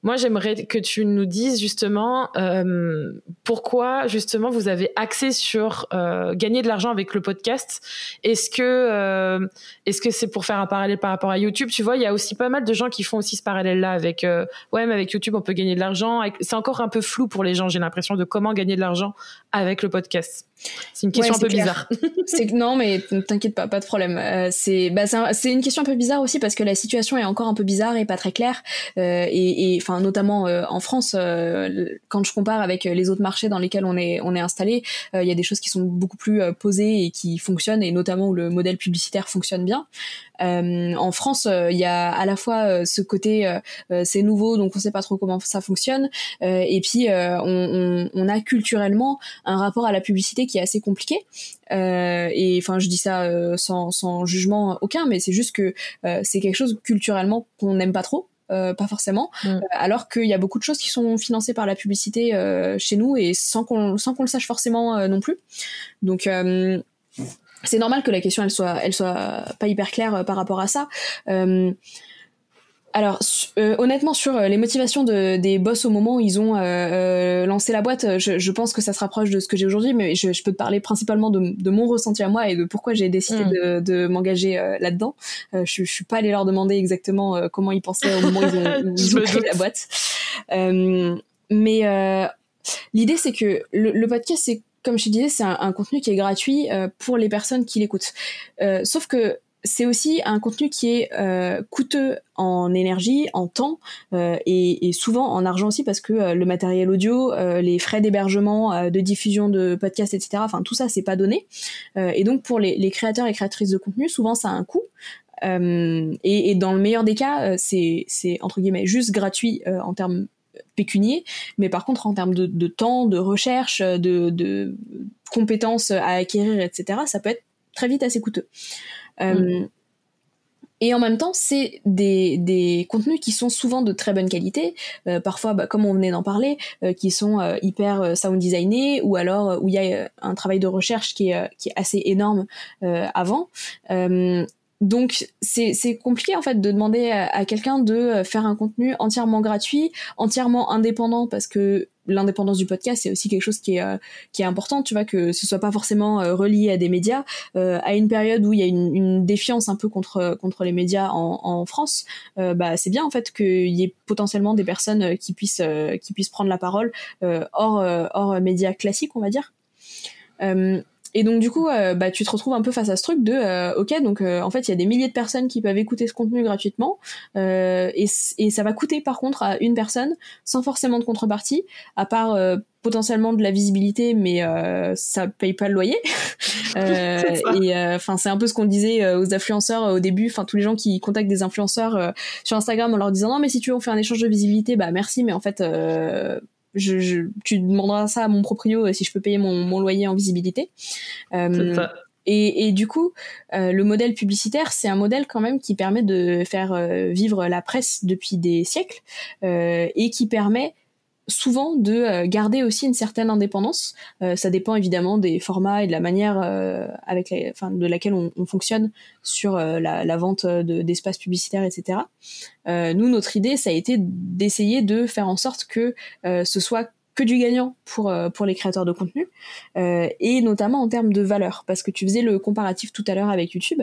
Moi, j'aimerais que tu nous dises justement euh, pourquoi justement vous avez axé sur euh, gagner de l'argent avec le podcast. Est-ce que euh, est-ce que c'est pour faire un parallèle par rapport à YouTube? Tu vois, il y a aussi pas mal de gens qui font aussi ce parallèle-là avec euh, ouais, mais avec YouTube on peut gagner de l'argent. C'est encore un peu flou pour les gens. J'ai l'impression de comment gagner de l'argent avec le podcast. C'est une question un peu bizarre. c'est non, mais t'inquiète pas, pas de problème. Euh, c'est bah, c'est une question un peu bizarre aussi parce que la situation est encore un peu bizarre et pas très claire. Euh, et enfin notamment euh, en France, euh, quand je compare avec les autres marchés dans lesquels on est on est installé, il y a des choses qui sont beaucoup plus posées et qui fonctionnent et notamment où le modèle publicitaire fonctionne bien. en France, il y a à la fois ce côté c'est nouveau donc on sait pas trop comment ça fonctionne et puis on, on, on a culturellement un rapport à la publicité qui est assez compliqué. Euh, et enfin, je dis ça euh, sans, sans, jugement aucun, mais c'est juste que euh, c'est quelque chose culturellement qu'on n'aime pas trop. Pas forcément, mm. alors qu'il y a beaucoup de choses qui sont financées par la publicité chez nous et sans qu'on sans qu'on le sache forcément non plus. Donc c'est normal que la question elle soit elle soit pas hyper claire par rapport à ça. Alors euh, honnêtement sur euh, les motivations de, des boss au moment où ils ont euh, lancé la boîte, je, pense que ça se rapproche de ce que j'ai aujourd'hui, mais je, peux te parler principalement de, mon ressenti à moi et de pourquoi j'ai décidé mm. de, m'engager là-dedans. je, je suis pas allée leur demander exactement comment ils pensaient au moment où ils ont, créé la boîte. mais l'idée c'est que le, podcast c'est comme je te disais, c'est un, un, contenu qui est gratuit pour les personnes qui l'écoutent. sauf que c'est aussi un contenu qui est euh, coûteux en énergie, en temps euh, et, souvent en argent aussi parce que euh, le matériel audio, les frais d'hébergement, de diffusion de podcasts, etc. Enfin tout ça c'est pas donné et donc pour les, créateurs et créatrices de contenu, souvent ça a un coût. Et, dans le meilleur des cas, c'est entre guillemets juste gratuit en termes pécuniers, mais par contre en termes de, temps, de recherche, de, de compétences à acquérir, etc. Ça peut être très vite assez coûteux. Euh, mm. Et en même temps, c'est des, des, contenus qui sont souvent de très bonne qualité, euh, parfois, bah, comme on venait d'en parler, euh, qui sont hyper sound designés, ou alors où il y a un travail de recherche qui est, qui est assez énorme avant donc c'est compliqué en fait de demander à, quelqu'un de faire un contenu entièrement gratuit, entièrement indépendant parce que l'indépendance du podcast c'est aussi quelque chose qui est euh, qui est important, tu vois que ce soit pas forcément euh, relié à des médias euh, à une période où il y a une, défiance un peu contre contre les médias en, en France, bah c'est bien en fait qu'il y ait potentiellement des personnes qui puissent qui puissent prendre la parole hors hors médias classiques on va dire. Et donc du coup, euh, bah, tu te retrouves un peu face à ce truc de, euh, ok, donc euh, en fait, il y a des milliers de personnes qui peuvent écouter ce contenu gratuitement, et, et, ça va coûter par contre à une personne sans forcément de contrepartie, à part potentiellement de la visibilité, mais ça paye pas le loyer. et enfin, c'est un peu ce qu'on disait aux influenceurs au début, enfin tous les gens qui contactent des influenceurs sur Instagram en leur disant non mais si tu veux on fait un échange de visibilité, bah merci, mais en fait je, tu demanderas ça à mon proprio euh, si je peux payer mon, mon loyer en visibilité. Euh, et, et, du coup, euh, le modèle publicitaire, c'est un modèle quand même qui permet de faire vivre la presse depuis des siècles et qui permet souvent de euh, garder aussi une certaine indépendance. Euh, ça dépend évidemment des formats et de la manière euh, avec enfin, de laquelle on, on fonctionne sur la, vente d'espaces publicitaires, etc. nous, notre idée, ça a été d'essayer de faire en sorte que ce soit que du gagnant pour, pour les créateurs de contenu, et notamment en termes de valeur, parce que tu faisais le comparatif tout à l'heure avec YouTube,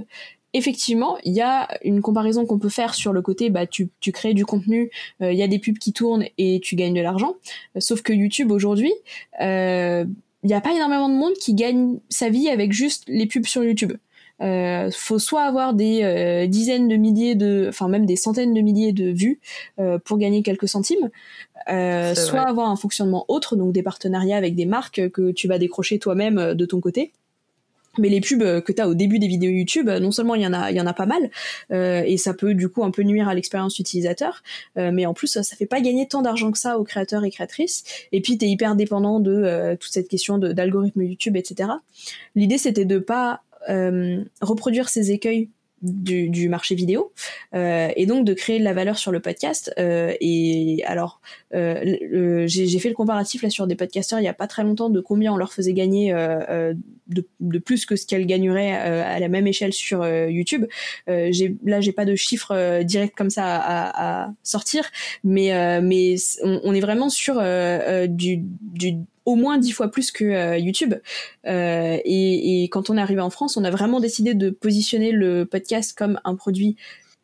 effectivement, il y a une comparaison qu'on peut faire sur le côté, bah, tu, tu crées du contenu, euh, il y a des pubs qui tournent et tu gagnes de l'argent. sauf que YouTube aujourd'hui, euh, il n'y a pas énormément de monde qui gagne sa vie avec juste les pubs sur YouTube. Euh, faut soit avoir des euh, dizaines de milliers de, enfin même des centaines de milliers de vues pour gagner quelques centimes, soit avoir un fonctionnement autre, donc des partenariats avec des marques que tu vas décrocher toi-même de ton côté mais les pubs que tu as au début des vidéos YouTube, non seulement il y en a, il y en a pas mal, euh, et ça peut du coup un peu nuire à l'expérience utilisateur, euh, mais en plus ça, ça fait pas gagner tant d'argent que ça aux créateurs et créatrices. Et puis tu es hyper dépendant de euh, toute cette question d'algorithme YouTube, etc. L'idée c'était de pas reproduire ces écueils du, marché vidéo et donc de créer de la valeur sur le podcast. et alors, j'ai fait le comparatif là sur des podcasteurs il y a pas très longtemps de combien on leur faisait gagner de, de, plus que ce qu'elles gagneraient à la même échelle sur YouTube. j'ai là, j'ai pas de chiffres directs comme ça à, sortir, mais on, est vraiment sur du, au moins dix fois plus que euh, YouTube. Euh, et, quand on est arrivé en France, on a vraiment décidé de positionner le podcast comme un produit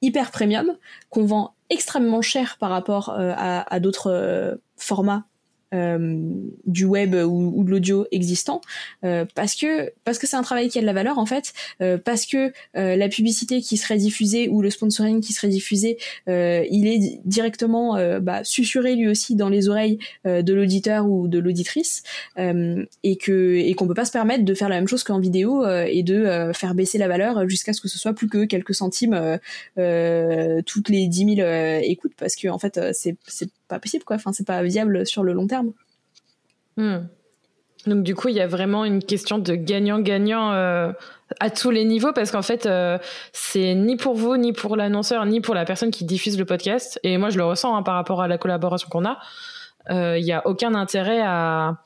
hyper premium qu'on vend extrêmement cher par rapport euh, à, d'autres formats. euh, du web ou, de l'audio existant euh, parce que parce que c'est un travail qui a de la valeur en fait euh, parce que la publicité qui serait diffusée ou le sponsoring qui serait diffusé il est directement bah, susurré lui aussi dans les oreilles de l'auditeur ou de l'auditrice et que et qu'on peut pas se permettre de faire la même chose qu'en vidéo et de faire baisser la valeur jusqu'à ce que ce soit plus que quelques centimes toutes les 10 000 écoutes parce que en fait c'est pas possible quoi. Enfin c'est pas viable sur le long terme. Hmm. donc du coup il y a vraiment une question de gagnant-gagnant euh, à tous les niveaux parce qu'en fait euh, c'est ni pour vous ni pour l'annonceur ni pour la personne qui diffuse le podcast. Et moi je le ressens hein, par rapport à la collaboration qu'on a. Euh, il n'y a aucun intérêt à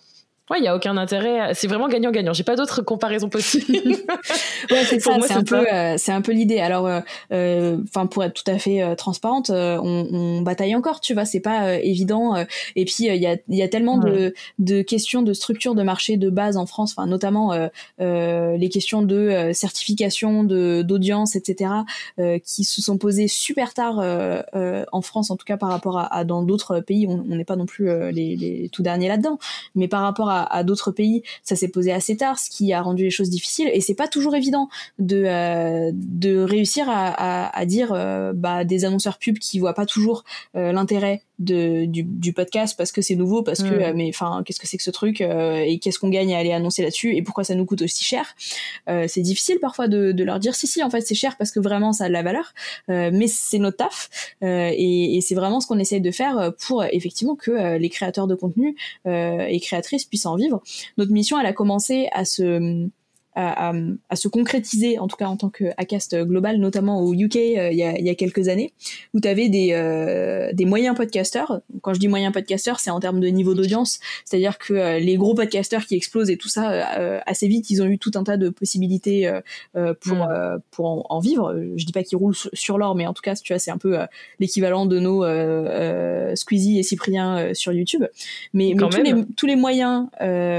Ouais, il y a aucun intérêt. C'est vraiment gagnant-gagnant. J'ai pas d'autre comparaison possible. ouais, c'est ça. C'est un, peu, euh, un peu l'idée. Alors, euh, euh, enfin, pour être tout à fait transparente, on, on, bataille encore. Tu vois, c'est pas évident. et puis, il y a, y a tellement de, de questions de structure de marché de base en France. Enfin, notamment les questions de certification, de d'audience, etc., qui se sont posées super tard en France, en tout cas par rapport à, à dans d'autres pays. On n'est pas non plus les, les tout derniers là-dedans, mais par rapport à à, d'autres pays, ça s'est posé assez tard, ce qui a rendu les choses difficiles. Et c'est pas toujours évident de euh, réussir à, à, dire euh, bah, des annonceurs pubs qui voient pas toujours euh, l'intérêt de du, du, podcast parce que c'est nouveau, parce que mm. mais enfin qu'est-ce que c'est que ce truc et qu'est-ce qu'on gagne à aller annoncer là-dessus et pourquoi ça nous coûte aussi cher. c'est difficile parfois de, de, leur dire si si en fait c'est cher parce que vraiment ça a de la valeur, mais c'est notre taf et, et c'est vraiment ce qu'on essaye de faire pour effectivement que les créateurs de contenu et créatrices puissent en vivre. Notre mission, elle a commencé à se à, à, se concrétiser, en tout cas en tant que Acast global, notamment au UK euh, il, y a, il, y a, quelques années, où tu avais des, euh, des moyens podcasters. Quand je dis moyens podcasters, c'est en termes de niveau d'audience, c'est-à-dire que euh, les gros podcasters qui explosent et tout ça, assez vite, ils ont eu tout un tas de possibilités pour, mm. pour en, vivre. Je dis pas qu'ils roulent sur l'or, mais en tout cas, tu vois, c'est un peu l'équivalent de nos Squeezie et Cyprien sur YouTube. Mais, mais tous, les, tous les moyens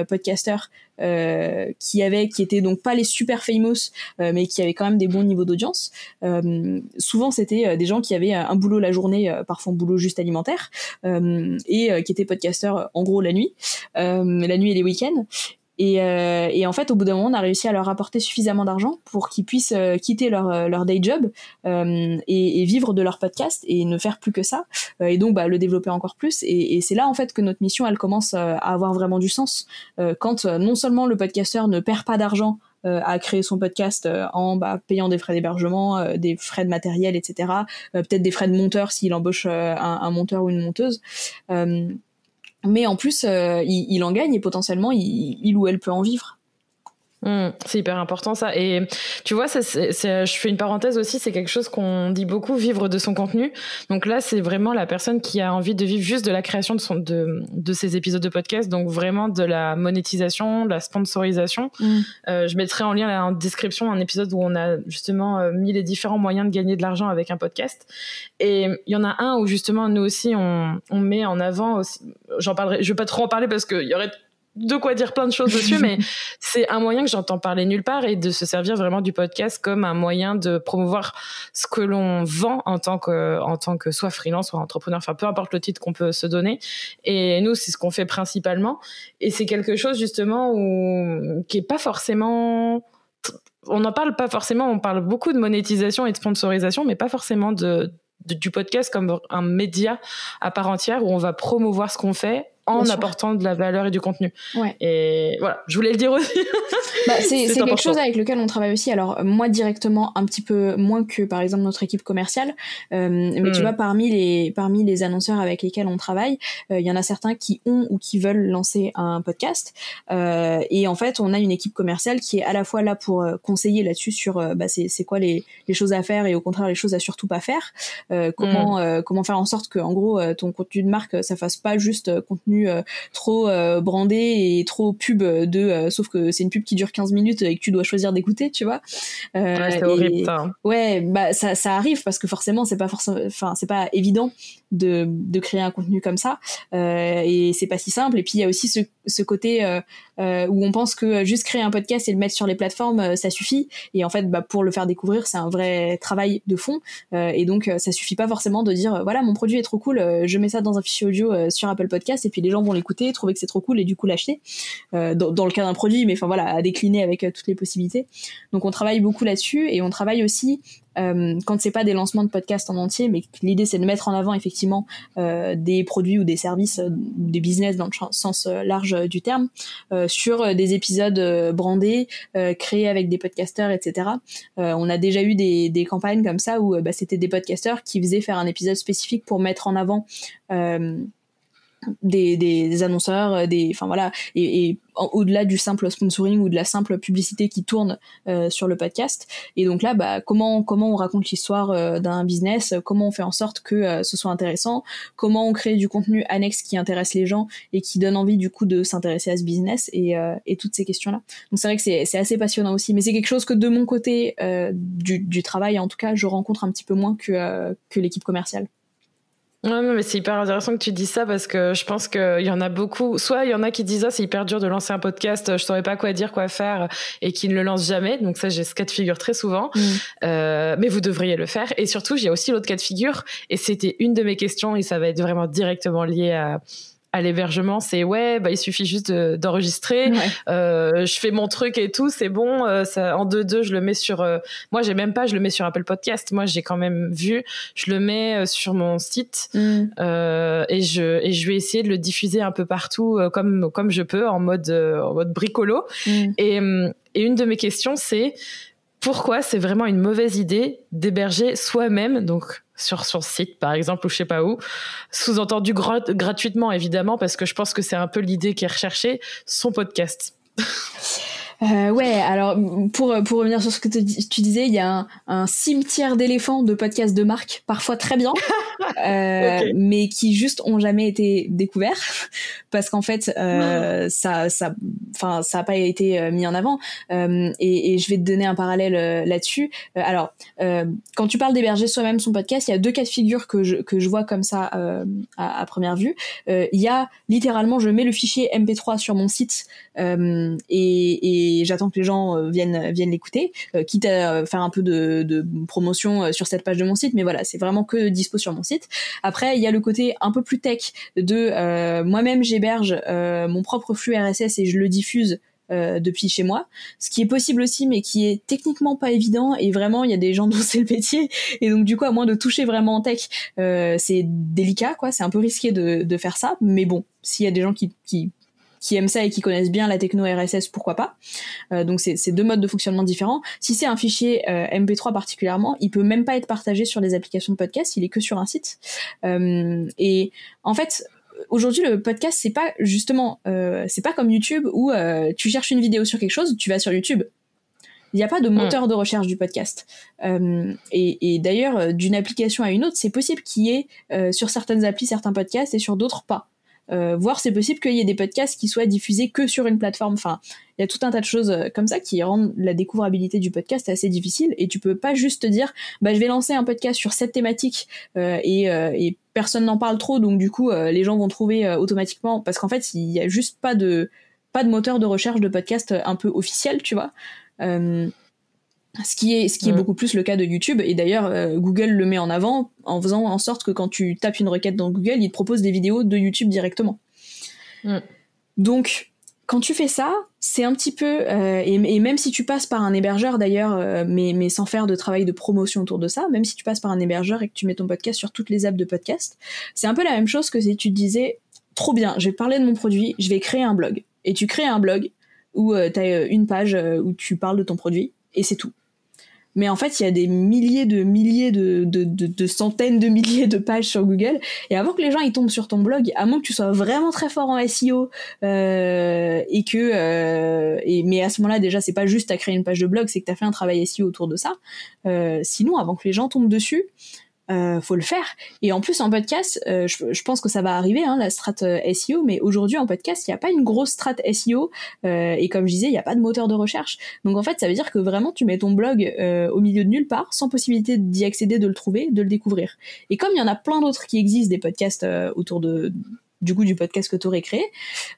podcasters euh, qui avait qui étaient donc pas les super famous euh, mais qui avaient quand même des bons niveaux d'audience. Euh, souvent c'était des gens qui avaient un boulot la journée parfois un boulot juste alimentaire et qui étaient podcasteurs en gros la nuit. La nuit et les week-ends et, euh, et, en fait, au bout d'un moment, on a réussi à leur apporter suffisamment d'argent pour qu'ils puissent euh, quitter leur, euh, leur day job euh, et, et, vivre de leur podcast et ne faire plus que ça. Euh, et donc, bah, le développer encore plus. Et, et c'est là, en fait, que notre mission, elle commence à avoir vraiment du sens. quand non seulement le podcasteur ne perd pas d'argent à créer son podcast en bah, payant des frais d'hébergement, des frais de matériel, etc. Peut-être des frais de monteur s'il embauche un, un, monteur ou une monteuse mais en plus, euh, il, en gagne et potentiellement, il, ou elle peut en vivre. Mmh, c'est hyper important ça. Et tu vois, ça, je fais une parenthèse aussi, c'est quelque chose qu'on dit beaucoup, vivre de son contenu. Donc là, c'est vraiment la personne qui a envie de vivre juste de la création de, son, de, de ses épisodes de podcast, donc vraiment de la monétisation, de la sponsorisation. Mmh. Euh, je mettrai en lien en description un épisode où on a justement euh, mis les différents moyens de gagner de l'argent avec un podcast. Et il y en a un où justement nous aussi on, on met en avant, j'en parlerai, je vais pas trop en parler parce qu'il y aurait de quoi dire plein de choses dessus, mais c'est un moyen que j'entends parler nulle part et de se servir vraiment du podcast comme un moyen de promouvoir ce que l'on vend en tant que, en tant que soit freelance, soit entrepreneur, enfin peu importe le titre qu'on peut se donner. Et nous, c'est ce qu'on fait principalement. Et c'est quelque chose justement où, qui est pas forcément on n'en parle pas forcément, on parle beaucoup de monétisation et de sponsorisation, mais pas forcément de, du podcast comme un média à part entière où on va promouvoir ce qu'on fait en apportant de la valeur et du contenu. Ouais. Et voilà, je voulais le dire aussi. bah, c'est quelque chose avec lequel on travaille aussi. Alors moi directement un petit peu moins que par exemple notre équipe commerciale, euh, mais tu hmm. vois parmi les parmi les annonceurs avec lesquels on travaille, euh, il y en a certains qui ont ou qui veulent lancer un podcast. Euh, et en fait, on a une équipe commerciale qui est à la fois là pour conseiller là-dessus sur bah, c'est quoi les, les choses à faire et au contraire les choses à surtout pas faire. comment hmm. comment faire en sorte que en gros ton contenu de marque ça fasse pas juste contenu trop brandé et trop pub de sauf que c'est une pub qui dure 15 minutes et que tu dois choisir d'écouter, tu vois. ouais, c'est horrible ça. Hein. Ouais, bah ça, ça arrive parce que forcément c'est pas forcément, enfin c'est pas évident de, de créer un contenu comme ça euh, et c'est pas si simple. Et puis il y a aussi ce, ce côté euh, euh, où on pense que juste créer un podcast et le mettre sur les plateformes euh, ça suffit. Et en fait, bah, pour le faire découvrir, c'est un vrai travail de fond. Euh, et donc ça suffit pas forcément de dire voilà mon produit est trop cool, je mets ça dans un fichier audio sur Apple Podcast et puis les gens vont l'écouter, trouver que c'est trop cool et du coup l'acheter. Dans, dans, le cas d'un produit, mais enfin voilà à décliner avec toutes les possibilités. Donc on travaille beaucoup là-dessus et on travaille aussi euh, quand c'est pas des lancements de podcasts en entier, mais l'idée c'est de mettre en avant effectivement euh, des produits ou des services, euh, des business dans le sens euh, large du terme, sur des épisodes brandés, créés avec des podcasteurs, etc. on a déjà eu des, des campagnes comme ça où bah, c'était des podcasteurs qui faisaient faire un épisode spécifique pour mettre en avant des, des, annonceurs, euh, des, enfin voilà, et, et au-delà du simple sponsoring ou de la simple publicité qui tourne euh, sur le podcast. Et donc là, bah, comment comment on raconte l'histoire euh, d'un business, comment on fait en sorte que ce soit intéressant, comment on crée du contenu annexe qui intéresse les gens et qui donne envie du coup de s'intéresser à ce business et, et toutes ces questions-là. Donc c'est vrai que c'est assez passionnant aussi, mais c'est quelque chose que de mon côté du, du travail, en tout cas, je rencontre un petit peu moins que que l'équipe commerciale. Ouais, mais c'est hyper intéressant que tu dis ça parce que je pense qu'il y en a beaucoup. Soit il y en a qui disent ah, c'est hyper dur de lancer un podcast, je saurais pas quoi dire, quoi faire, et qui ne le lancent jamais. Donc ça, j'ai ce cas de figure très souvent. Mm. Euh, mais vous devriez le faire. Et surtout, j'ai aussi l'autre cas de figure, et c'était une de mes questions, et ça va être vraiment directement lié à à l'hébergement, c'est ouais, bah, il suffit juste d'enregistrer. euh, je fais mon truc et tout, c'est bon. Euh, ça, en deux deux, je le mets sur. Euh, moi, j'ai même pas, je le mets sur Apple Podcast. Moi, j'ai quand même vu, je le mets euh, sur mon site mm. et je et je vais essayer de le diffuser un peu partout comme comme je peux en mode en mode bricolo. Mm. Et et une de mes questions, c'est pourquoi c'est vraiment une mauvaise idée d'héberger soi-même, donc sur son site par exemple ou je sais pas où, sous-entendu gratuitement évidemment parce que je pense que c'est un peu l'idée qui est recherchée, son podcast. Euh, ouais, alors pour, pour revenir sur ce que tu disais, il y a un, un cimetière d'éléphants de podcasts de marque, parfois très bien, euh, mais qui juste ont jamais été découverts parce qu'en fait euh, ça ça enfin ça a pas été euh, mis en avant euh, et, et, je vais te donner un parallèle euh, là-dessus. alors quand tu parles d'héberger soi-même son podcast, il y a deux cas de figure que je que je vois comme ça à, à, première vue. Il y a littéralement je mets le fichier MP3 sur mon site et, et et j'attends que les gens euh, viennent viennent l'écouter, euh, quitte à euh, faire un peu de, de, promotion sur cette page de mon site, mais voilà, c'est vraiment que dispo sur mon site. Après, il y a le côté un peu plus tech de moi-même j'héberge mon propre flux RSS et je le diffuse depuis chez moi, ce qui est possible aussi, mais qui est techniquement pas évident. Et vraiment, il y a des gens dont c'est le métier, et donc du coup, à moins de toucher vraiment en tech, c'est délicat, quoi. C'est un peu risqué de, de faire ça, mais bon, s'il y a des gens qui, qui qui aiment ça et qui connaissent bien la techno RSS, pourquoi pas. Euh, donc c'est deux modes de fonctionnement différents. Si c'est un fichier euh, MP3 particulièrement, il peut même pas être partagé sur les applications de podcast, il est que sur un site. Euh, et en fait, aujourd'hui le podcast c'est pas justement c'est pas comme YouTube où tu cherches une vidéo sur quelque chose, tu vas sur YouTube. Il n'y a pas de moteur hmm. de recherche du podcast. et, et d'ailleurs, d'une application à une autre, c'est possible qu'il y ait sur certaines applis certains podcasts et sur d'autres pas euh, voir c'est possible qu'il y ait des podcasts qui soient diffusés que sur une plateforme. Enfin, il y a tout un tas de choses euh, comme ça qui rendent la découvrabilité du podcast assez difficile. Et tu peux pas juste te dire bah je vais lancer un podcast sur cette thématique euh, et, euh, et, personne n'en parle trop. Donc du coup les gens vont trouver automatiquement parce qu'en fait il y a juste pas de pas de moteur de recherche de podcast un peu officiel tu vois ce qui est ce qui est beaucoup plus le cas de YouTube et d'ailleurs euh, Google le met en avant en faisant en sorte que quand tu tapes une requête dans Google, il te propose des vidéos de YouTube directement. Donc quand tu fais ça, c'est un petit peu euh, et, même si tu passes par un hébergeur d'ailleurs, euh, mais mais sans faire de travail de promotion autour de ça, même si tu passes par un hébergeur et que tu mets ton podcast sur toutes les apps de podcast, c'est un peu la même chose que si tu disais trop bien, je vais parler de mon produit, je vais créer un blog. Et tu crées un blog où tu as une page où tu parles de ton produit et c'est tout. Mais en fait, il y a des milliers de milliers de, centaines de milliers de pages sur Google. Et avant que les gens ils tombent sur ton blog, à moins que tu sois vraiment très fort en SEO euh, et que, euh, mais à ce moment-là déjà c'est pas juste à créer une page de blog, c'est que tu as fait un travail SEO autour de ça. Euh, sinon, avant que les gens tombent dessus, euh, faut le faire. Et en plus en podcast, euh, je, pense que ça va arriver, hein, la strat euh, SEO, mais aujourd'hui en podcast, il n'y a pas une grosse strat SEO, euh, et comme je disais, il n'y a pas de moteur de recherche. Donc en fait, ça veut dire que vraiment, tu mets ton blog au milieu de nulle part, sans possibilité d'y accéder, de le trouver, de le découvrir. Et comme il y en a plein d'autres qui existent, des podcasts autour de du coup du podcast que tu aurais créé,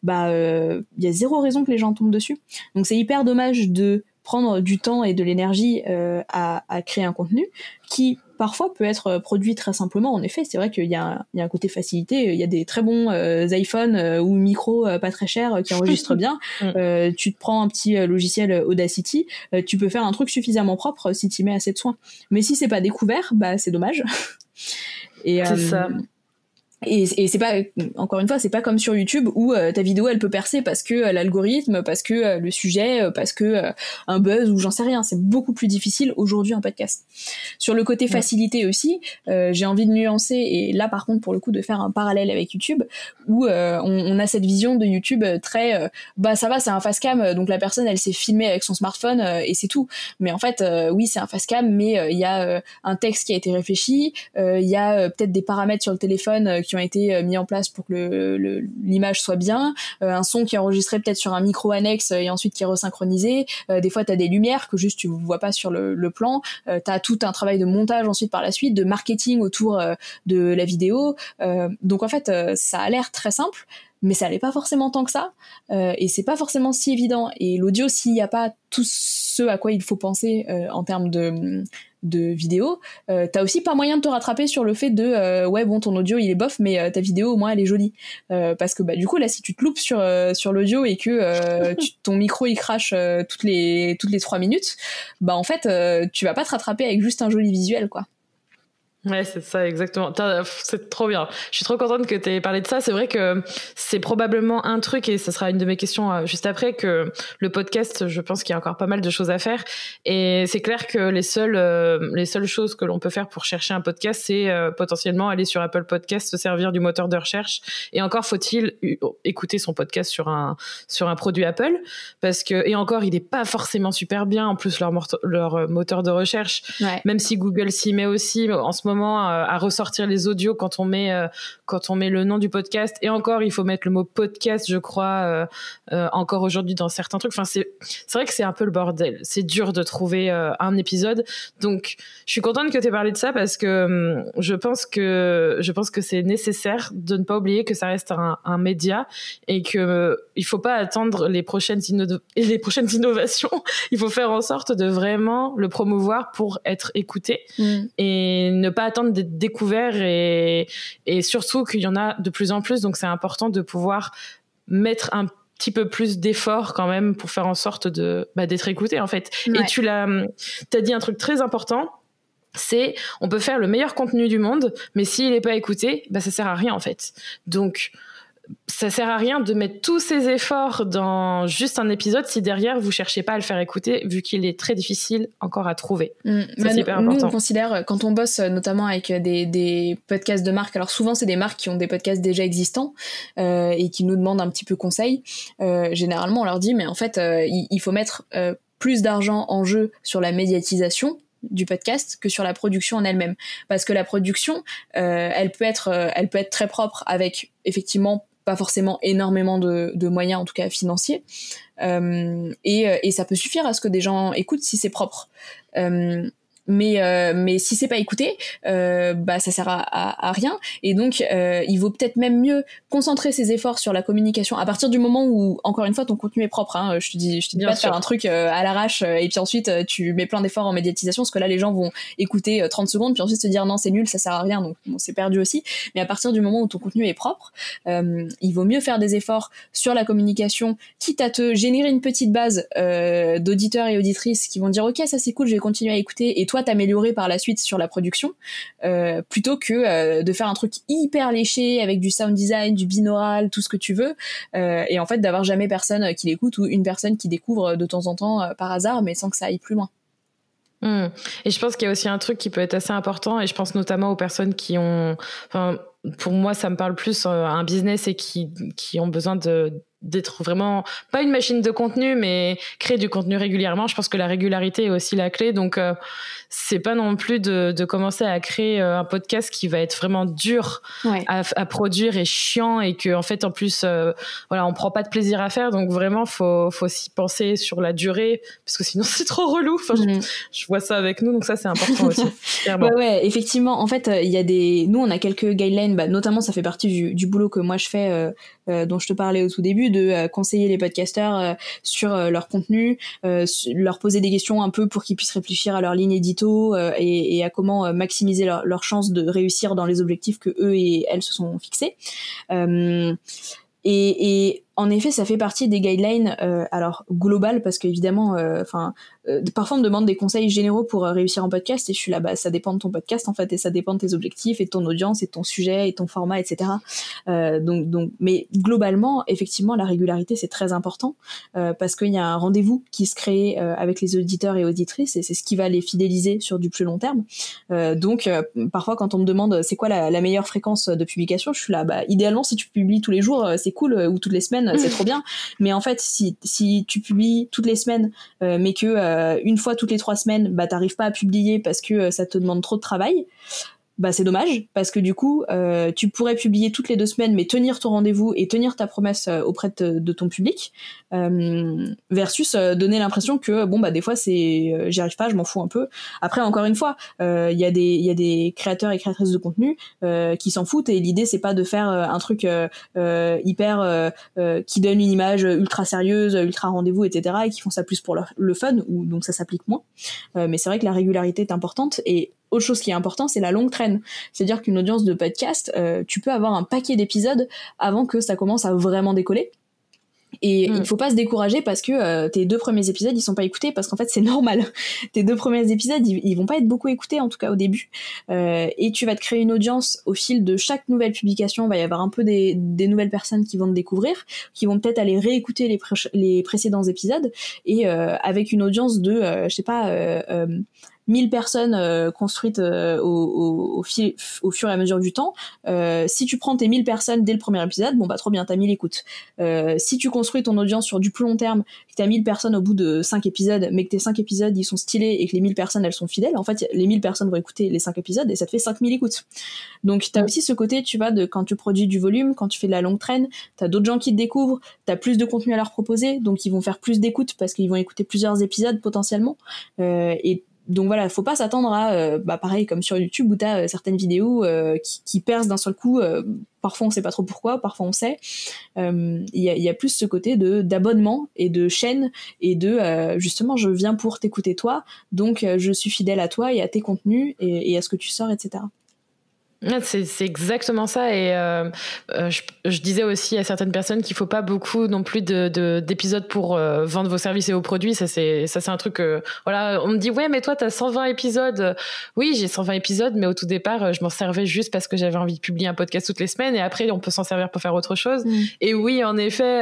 bah il y a zéro raison que les gens tombent dessus. Donc c'est hyper dommage de prendre du temps et de l'énergie à, à créer un contenu qui parfois peut être euh, produit très simplement. En effet, c'est vrai qu'il y, a un côté facilité. Il y a des très bons euh, iPhones euh, ou micros pas très chers qui enregistrent bien. Mm. tu te prends un petit logiciel Audacity, tu peux faire un truc suffisamment propre si tu mets assez de soin. Mais si c'est pas découvert, bah c'est dommage. Et, c'est ça. Et, et c'est pas encore une fois c'est pas comme sur YouTube où euh, ta vidéo elle peut percer parce que euh, l'algorithme parce que euh, le sujet parce que un buzz ou j'en sais rien. C'est beaucoup plus difficile aujourd'hui en podcast. Sur le côté facilité aussi j'ai envie de nuancer et là par contre pour le coup de faire un parallèle avec YouTube où on, on, a cette vision de YouTube très bah ça va c'est un fast cam donc la personne elle s'est filmée avec son smartphone et c'est tout. Mais en fait oui c'est un fast cam mais il y a un texte qui a été réfléchi il y a peut-être des paramètres sur le téléphone qui ont été euh, mis en place pour que l'image soit bien, euh, un son qui est enregistré peut-être sur un micro annexe et ensuite qui est resynchronisé. Euh, des fois, tu as des lumières que juste tu vois pas sur le, plan. tu as tout un travail de montage ensuite par la suite, de marketing autour de la vidéo. donc en fait, ça a l'air très simple, mais ça n'est pas forcément tant que ça, et c'est pas forcément si évident. Et l'audio, s'il n'y a pas tout ce à quoi il faut penser en termes de, de vidéo, euh, t'as aussi pas moyen de te rattraper sur le fait de euh, ouais bon ton audio il est bof mais euh, ta vidéo au moins elle est jolie parce que bah du coup là si tu te loupes sur sur l'audio et que ton micro il crache toutes les toutes les trois minutes bah en fait tu vas pas te rattraper avec juste un joli visuel quoi. Ouais, c'est ça, exactement. C'est trop bien. Je suis trop contente que tu aies parlé de ça. C'est vrai que c'est probablement un truc, et ce sera une de mes questions euh, juste après, que le podcast, je pense qu'il y a encore pas mal de choses à faire. Et c'est clair que les seules, euh, les seules choses que l'on peut faire pour chercher un podcast, c'est euh, potentiellement aller sur Apple Podcast, se servir du moteur de recherche. Et encore faut-il écouter son podcast sur un, sur un produit Apple. Parce que, et encore, il n'est pas forcément super bien. En plus, leur, leur moteur de recherche, même si Google s'y met aussi, en ce moment, moment euh, à ressortir les audios quand on met euh, quand on met le nom du podcast. Et encore, il faut mettre le mot podcast, je crois, euh, encore aujourd'hui dans certains trucs. Enfin, c'est c'est vrai que c'est un peu le bordel. C'est dur de trouver un épisode. Donc, je suis contente que tu aies parlé de ça parce que hum, je pense que je pense que c'est nécessaire de ne pas oublier que ça reste un, un média et que il faut pas attendre les prochaines les prochaines innovations. il faut faire en sorte de vraiment le promouvoir pour être écouté mm. et ne pas attendre d'être découvert et, et surtout qu'il y en a de plus en plus. Donc c'est important de pouvoir mettre un petit peu plus d'efforts quand même pour faire en sorte de bah, d'être écouté en fait. Et tu l'as, as dit un truc très important. C'est, on peut faire le meilleur contenu du monde, mais s'il n'est pas écouté, bah ça sert à rien en fait. Donc, ça sert à rien de mettre tous ces efforts dans juste un épisode si derrière vous cherchez pas à le faire écouter vu qu'il est très difficile encore à trouver. Mm. c'est hyper nous, on considère quand on bosse notamment avec des, des podcasts de marques, alors souvent c'est des marques qui ont des podcasts déjà existants euh, et qui nous demandent un petit peu conseil. Euh, généralement on leur dit mais en fait euh, il, il, faut mettre euh, plus d'argent en jeu sur la médiatisation du podcast que sur la production en elle-même parce que la production euh, elle peut être elle peut être très propre avec effectivement pas forcément énormément de, moyens, en tout cas financiers. Euh, et, et, ça peut suffire à ce que des gens écoutent si c'est propre. Euh, mais euh, mais si c'est pas écouté euh, bah ça sert à, à, rien. Et donc euh, il vaut peut-être même mieux concentrer ses efforts sur la communication à partir du moment où encore une fois ton contenu est propre hein, je te dis je te dis pas de faire un truc euh, à l'arrache euh, et puis ensuite euh, tu mets plein d'efforts en médiatisation parce que là les gens vont écouter 30 secondes puis ensuite se dire non c'est nul ça sert à rien. Donc bon, c'est perdu aussi. Mais à partir du moment où ton contenu est propre il vaut mieux faire des efforts sur la communication quitte à te générer une petite base d'auditeurs et auditrices qui vont dire ok ça c'est cool je vais continuer à écouter. Et toi toi t'améliorer par la suite sur la production, plutôt que de faire un truc hyper léché avec du sound design, du binaural, tout ce que tu veux, et en fait d'avoir jamais personne qui l'écoute ou une personne qui découvre de temps en temps par hasard, mais sans que ça aille plus loin. Hmm. Et je pense qu'il y a aussi un truc qui peut être assez important, et je pense notamment aux personnes qui ont, enfin, pour moi, ça me parle plus à un business et qui, qui ont besoin de d'être vraiment pas une machine de contenu mais créer du contenu régulièrement. Je pense que la régularité est aussi la clé. Donc euh, c'est pas non plus de, de, commencer à créer euh, un podcast qui va être vraiment dur à, à, produire et chiant et que en fait en plus euh, voilà on prend pas de plaisir à faire. Donc vraiment faut faut s'y penser sur la durée parce que sinon c'est trop relou. Enfin mm. je, vois ça avec nous donc ça c'est important aussi ouais, ouais effectivement. En fait il y a des nous on a quelques guidelines. Bah, notamment ça fait partie du, du boulot que moi je fais dont je te parlais au tout début de euh, conseiller les podcasteurs euh, sur euh, leur contenu, leur poser des questions un peu pour qu'ils puissent réfléchir à leur ligne édito et, à comment maximiser leur, leur, chance de réussir dans les objectifs que eux et elles se sont fixés. Et, en effet, ça fait partie des guidelines, euh, alors globales, parce qu'évidemment, euh, enfin, euh, parfois on me demande des conseils généraux pour réussir en podcast, et je suis là, bah, ça dépend de ton podcast en fait, et ça dépend de tes objectifs, et de ton audience, et de ton sujet, et ton format, etc. donc, donc, mais globalement, effectivement, la régularité c'est très important parce qu'il y a un rendez-vous qui se crée avec les auditeurs et auditrices, et c'est ce qui va les fidéliser sur du plus long terme. donc, parfois, quand on me demande c'est quoi la, meilleure fréquence de publication, je suis là, bah, idéalement, si tu publies tous les jours, c'est cool, ou toutes les semaines c'est trop bien. Mais en fait, si, si tu publies toutes les semaines, euh, mais que euh, une fois toutes les trois semaines, bah t'arrives pas à publier parce que euh, ça te demande trop de travail, bah c'est dommage parce que du coup euh, tu pourrais publier toutes les deux semaines mais tenir ton rendez-vous et tenir ta promesse euh, auprès de, ton public euh, versus euh, donner l'impression que bon bah des fois c'est euh, j'y arrive pas je m'en fous un peu. Après encore une fois il y a des y a des créateurs et créatrices de contenu qui s'en foutent et l'idée c'est pas de faire un truc hyper qui donne une image ultra sérieuse ultra rendez-vous etc et qui font ça plus pour le fun ou donc ça s'applique moins. Mais c'est vrai que la régularité est importante et autre chose qui est important, c'est la longue traîne. C'est-à-dire qu'une audience de podcast, euh, tu peux avoir un paquet d'épisodes avant que ça commence à vraiment décoller. Et mm. il faut pas se décourager parce que euh, tes deux premiers épisodes ils sont pas écoutés parce qu'en fait c'est normal. tes deux premiers épisodes ils, vont pas être beaucoup écoutés en tout cas au début. Euh, et tu vas te créer une audience au fil de chaque nouvelle publication. Il va y avoir un peu des, des nouvelles personnes qui vont te découvrir, qui vont peut-être aller réécouter les, les précédents épisodes et euh, avec une audience de je sais pas 1000 personnes euh, construites euh, au, au, au, fur et à mesure du temps, euh, si tu prends tes 1000 personnes dès le premier épisode, bon bah trop bien, t'as 1000 écoutes. si tu construis ton audience sur du plus long terme, que t'as 1000 personnes au bout de 5 épisodes, mais que tes 5 épisodes ils sont stylés et que les 1000 personnes elles sont fidèles, en fait les 1000 personnes vont écouter les 5 épisodes et ça te fait 5000 écoutes. Donc t'as aussi ce côté, tu vois, de quand tu produis du volume, quand tu fais de la longue traîne, t'as d'autres gens qui te découvrent, t'as plus de contenu à leur proposer, donc ils vont faire plus d'écoutes parce qu'ils vont écouter plusieurs épisodes potentiellement. Euh, et donc voilà, faut pas s'attendre à, euh, bah pareil comme sur YouTube où t'as euh, certaines vidéos euh, qui, qui, percent d'un seul coup. parfois on sait pas trop pourquoi, parfois on sait. Il y a, plus ce côté de d'abonnement et de chaîne et de justement je viens pour t'écouter toi, donc je suis fidèle à toi et à tes contenus et à ce que tu sors, etc. C'est exactement ça et euh, euh, je, je, disais aussi à certaines personnes qu'il faut pas beaucoup non plus de d'épisodes pour euh, vendre vos services et vos produits. Ça c'est ça c'est un truc voilà on me dit ouais mais toi tu as 120 épisodes. Oui j'ai 120 épisodes mais au tout départ je m'en servais juste parce que j'avais envie de publier un podcast toutes les semaines et après on peut s'en servir pour faire autre chose. Mmh. et oui en effet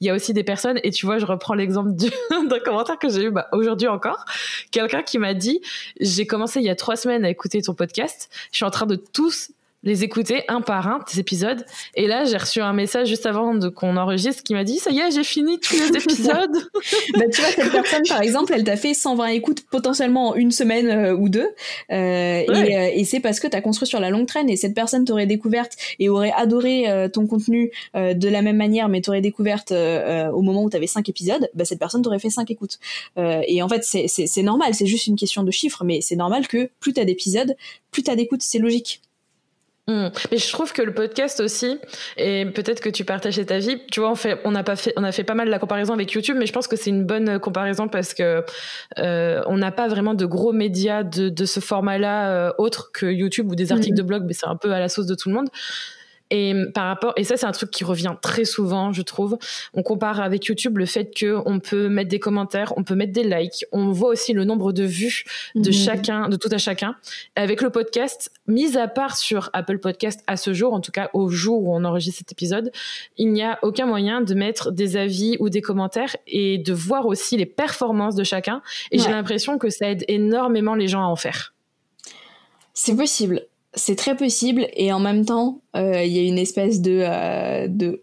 il y a aussi des personnes, et tu vois, je reprends l'exemple d'un commentaire que j'ai eu bah, aujourd'hui encore, quelqu'un qui m'a dit, j'ai commencé il y a trois semaines à écouter ton podcast, je suis en train de tous les écouter un par un, tes épisodes. Et là, j'ai reçu un message juste avant de qu'on enregistre qui m'a dit ça y est, j'ai fini tous les épisodes. bah, tu vois, cette personne, par exemple, elle t'a fait 120 écoutes potentiellement en une semaine euh, ou deux. Euh, et, euh, et c'est parce que t'as construit sur la longue traîne et cette personne t'aurait découverte et aurait adoré ton contenu de la même manière, mais t'aurait découverte au moment où t'avais cinq épisodes, bah, cette personne t'aurait fait cinq écoutes. et en fait, c'est normal, c'est juste une question de chiffres, mais c'est normal que plus t'as d'épisodes, plus t'as d'écoutes, c'est logique. Mmh. Mais je trouve que le podcast aussi, et peut-être que tu partageais ta vie, tu vois, on fait, on a pas fait, on a fait pas mal la comparaison avec YouTube, mais je pense que c'est une bonne comparaison parce que euh, on n'a pas vraiment de gros médias de, de ce format-là euh, autre que YouTube ou des articles mmh. de blog, mais c'est un peu à la sauce de tout le monde. Et par rapport, et ça c'est un truc qui revient très souvent, je trouve. On compare avec YouTube le fait que on peut mettre des commentaires, on peut mettre des likes, on voit aussi le nombre de vues de mhm. chacun, de tout à chacun. avec le podcast, mis à part sur Apple Podcast à ce jour, en tout cas au jour où on enregistre cet épisode, il n'y a aucun moyen de mettre des avis ou des commentaires et de voir aussi les performances de chacun. Et j'ai l'impression que ça aide énormément les gens à en faire. C'est possible c'est très possible et en même temps, euh, il y a une espèce de, euh, de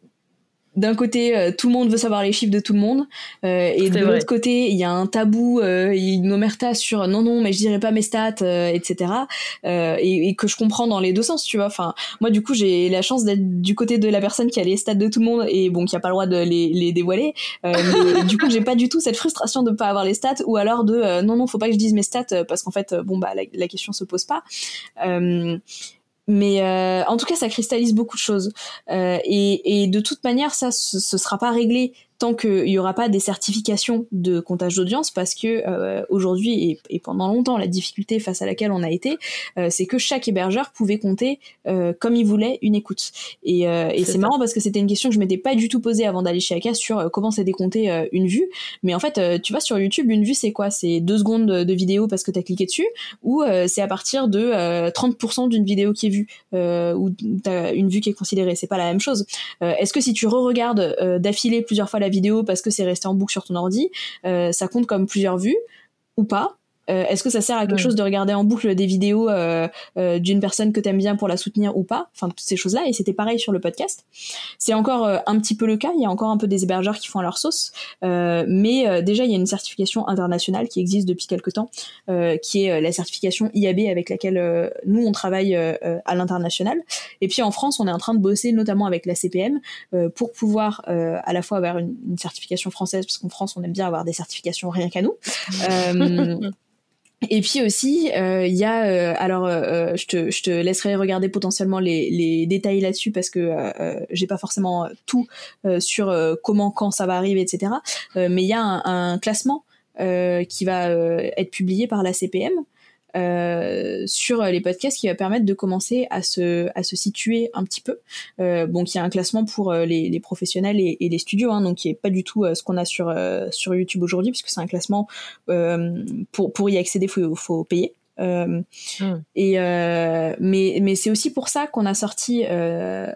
d'un côté, euh, tout le monde veut savoir les chiffres de tout le monde, euh, et de l'autre côté, il y a un tabou, euh, une omerta sur non non, mais je dirais pas mes stats, etc. Et, et, que je comprends dans les deux sens, tu vois. Enfin, moi du coup, j'ai la chance d'être du côté de la personne qui a les stats de tout le monde et bon, qui a pas le droit de les, les dévoiler. mais, du coup, j'ai pas du tout cette frustration de pas avoir les stats, ou alors de non non, faut pas que je dise mes stats parce qu'en fait, bon bah la, la, question se pose pas. Mais euh, en tout cas, ça cristallise beaucoup de choses. Euh, et, de toute manière, ça, ce, ce sera pas réglé tant qu'il n'y aura pas des certifications de comptage d'audience, parce que euh, aujourd'hui et, pendant longtemps, la difficulté face à laquelle on a été, euh, c'est que chaque hébergeur pouvait compter euh, comme il voulait une écoute. Et, et c'est marrant parce que c'était une question que je m'étais pas du tout posée avant d'aller chez Aka sur comment c'est décompté une vue. Mais en fait, tu vois, sur YouTube, une vue, c'est quoi? C'est deux secondes de vidéo parce que tu as cliqué dessus, ou c'est à partir de 30% d'une vidéo qui est vue, ou tu as une vue qui est considérée. C'est pas la même chose. Est-ce que si tu re-regardes d'affilée plusieurs fois la vidéo parce que c'est resté en boucle sur ton ordi, euh, ça compte comme plusieurs vues ou pas. Euh, est-ce que ça sert à quelque chose de regarder en boucle des vidéos euh, euh, d'une personne que t'aimes bien pour la soutenir ou pas? Enfin, toutes ces choses-là. Et c'était pareil sur le podcast. C'est encore un petit peu le cas. Il y a encore un peu des hébergeurs qui font à leur sauce. mais déjà, il y a une certification internationale qui existe depuis quelques temps, qui est la certification IAB avec laquelle nous, on travaille à l'international. Et puis en France, on est en train de bosser notamment avec la CPM pour pouvoir à la fois avoir une, une certification française, parce qu'en France, on aime bien avoir des certifications rien qu'à nous. Et puis aussi, euh, il y a, euh, alors euh, je, te, je te laisserai regarder potentiellement les, les détails là-dessus parce que j'ai pas forcément tout sur comment, quand ça va arriver, etc. mais il y a un, un classement qui va être publié par la CPM euh, sur les podcasts qui va permettre de commencer à se, à se situer un petit peu. Euh, donc il y a un classement pour euh, les, les professionnels et, et, les studios, hein, donc qui est pas du tout euh, ce qu'on a sur, sur YouTube aujourd'hui, puisque c'est un classement pour, pour y accéder, faut, faut payer. Euh, hmm. Et euh, mais mais c'est aussi pour ça qu'on a sorti euh,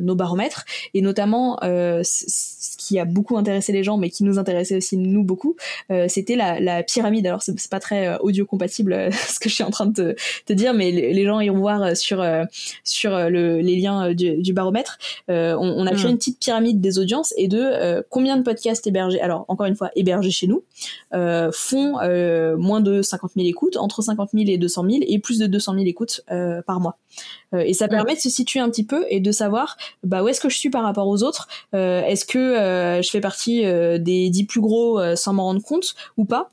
nos baromètres et notamment ce qui a beaucoup intéressé les gens, mais qui nous intéressait aussi nous beaucoup, c'était la, la, pyramide. Alors c'est pas très audio compatible ce que je suis en train de te, te dire, mais les, gens iront voir sur sur le, les liens du, du baromètre. On, on, a créé hmm. une petite pyramide des audiences et de combien de podcasts hébergés. Alors encore une fois hébergés chez nous font moins de 50 000 écoutes, entre 50 000 et 200 000 et plus de 200 000 écoutes euh, par mois. Euh, et ça permet de se situer un petit peu et de savoir bah, où est-ce que je suis par rapport aux autres. Euh, est-ce que je fais partie des 10 plus gros sans m'en rendre compte ou pas?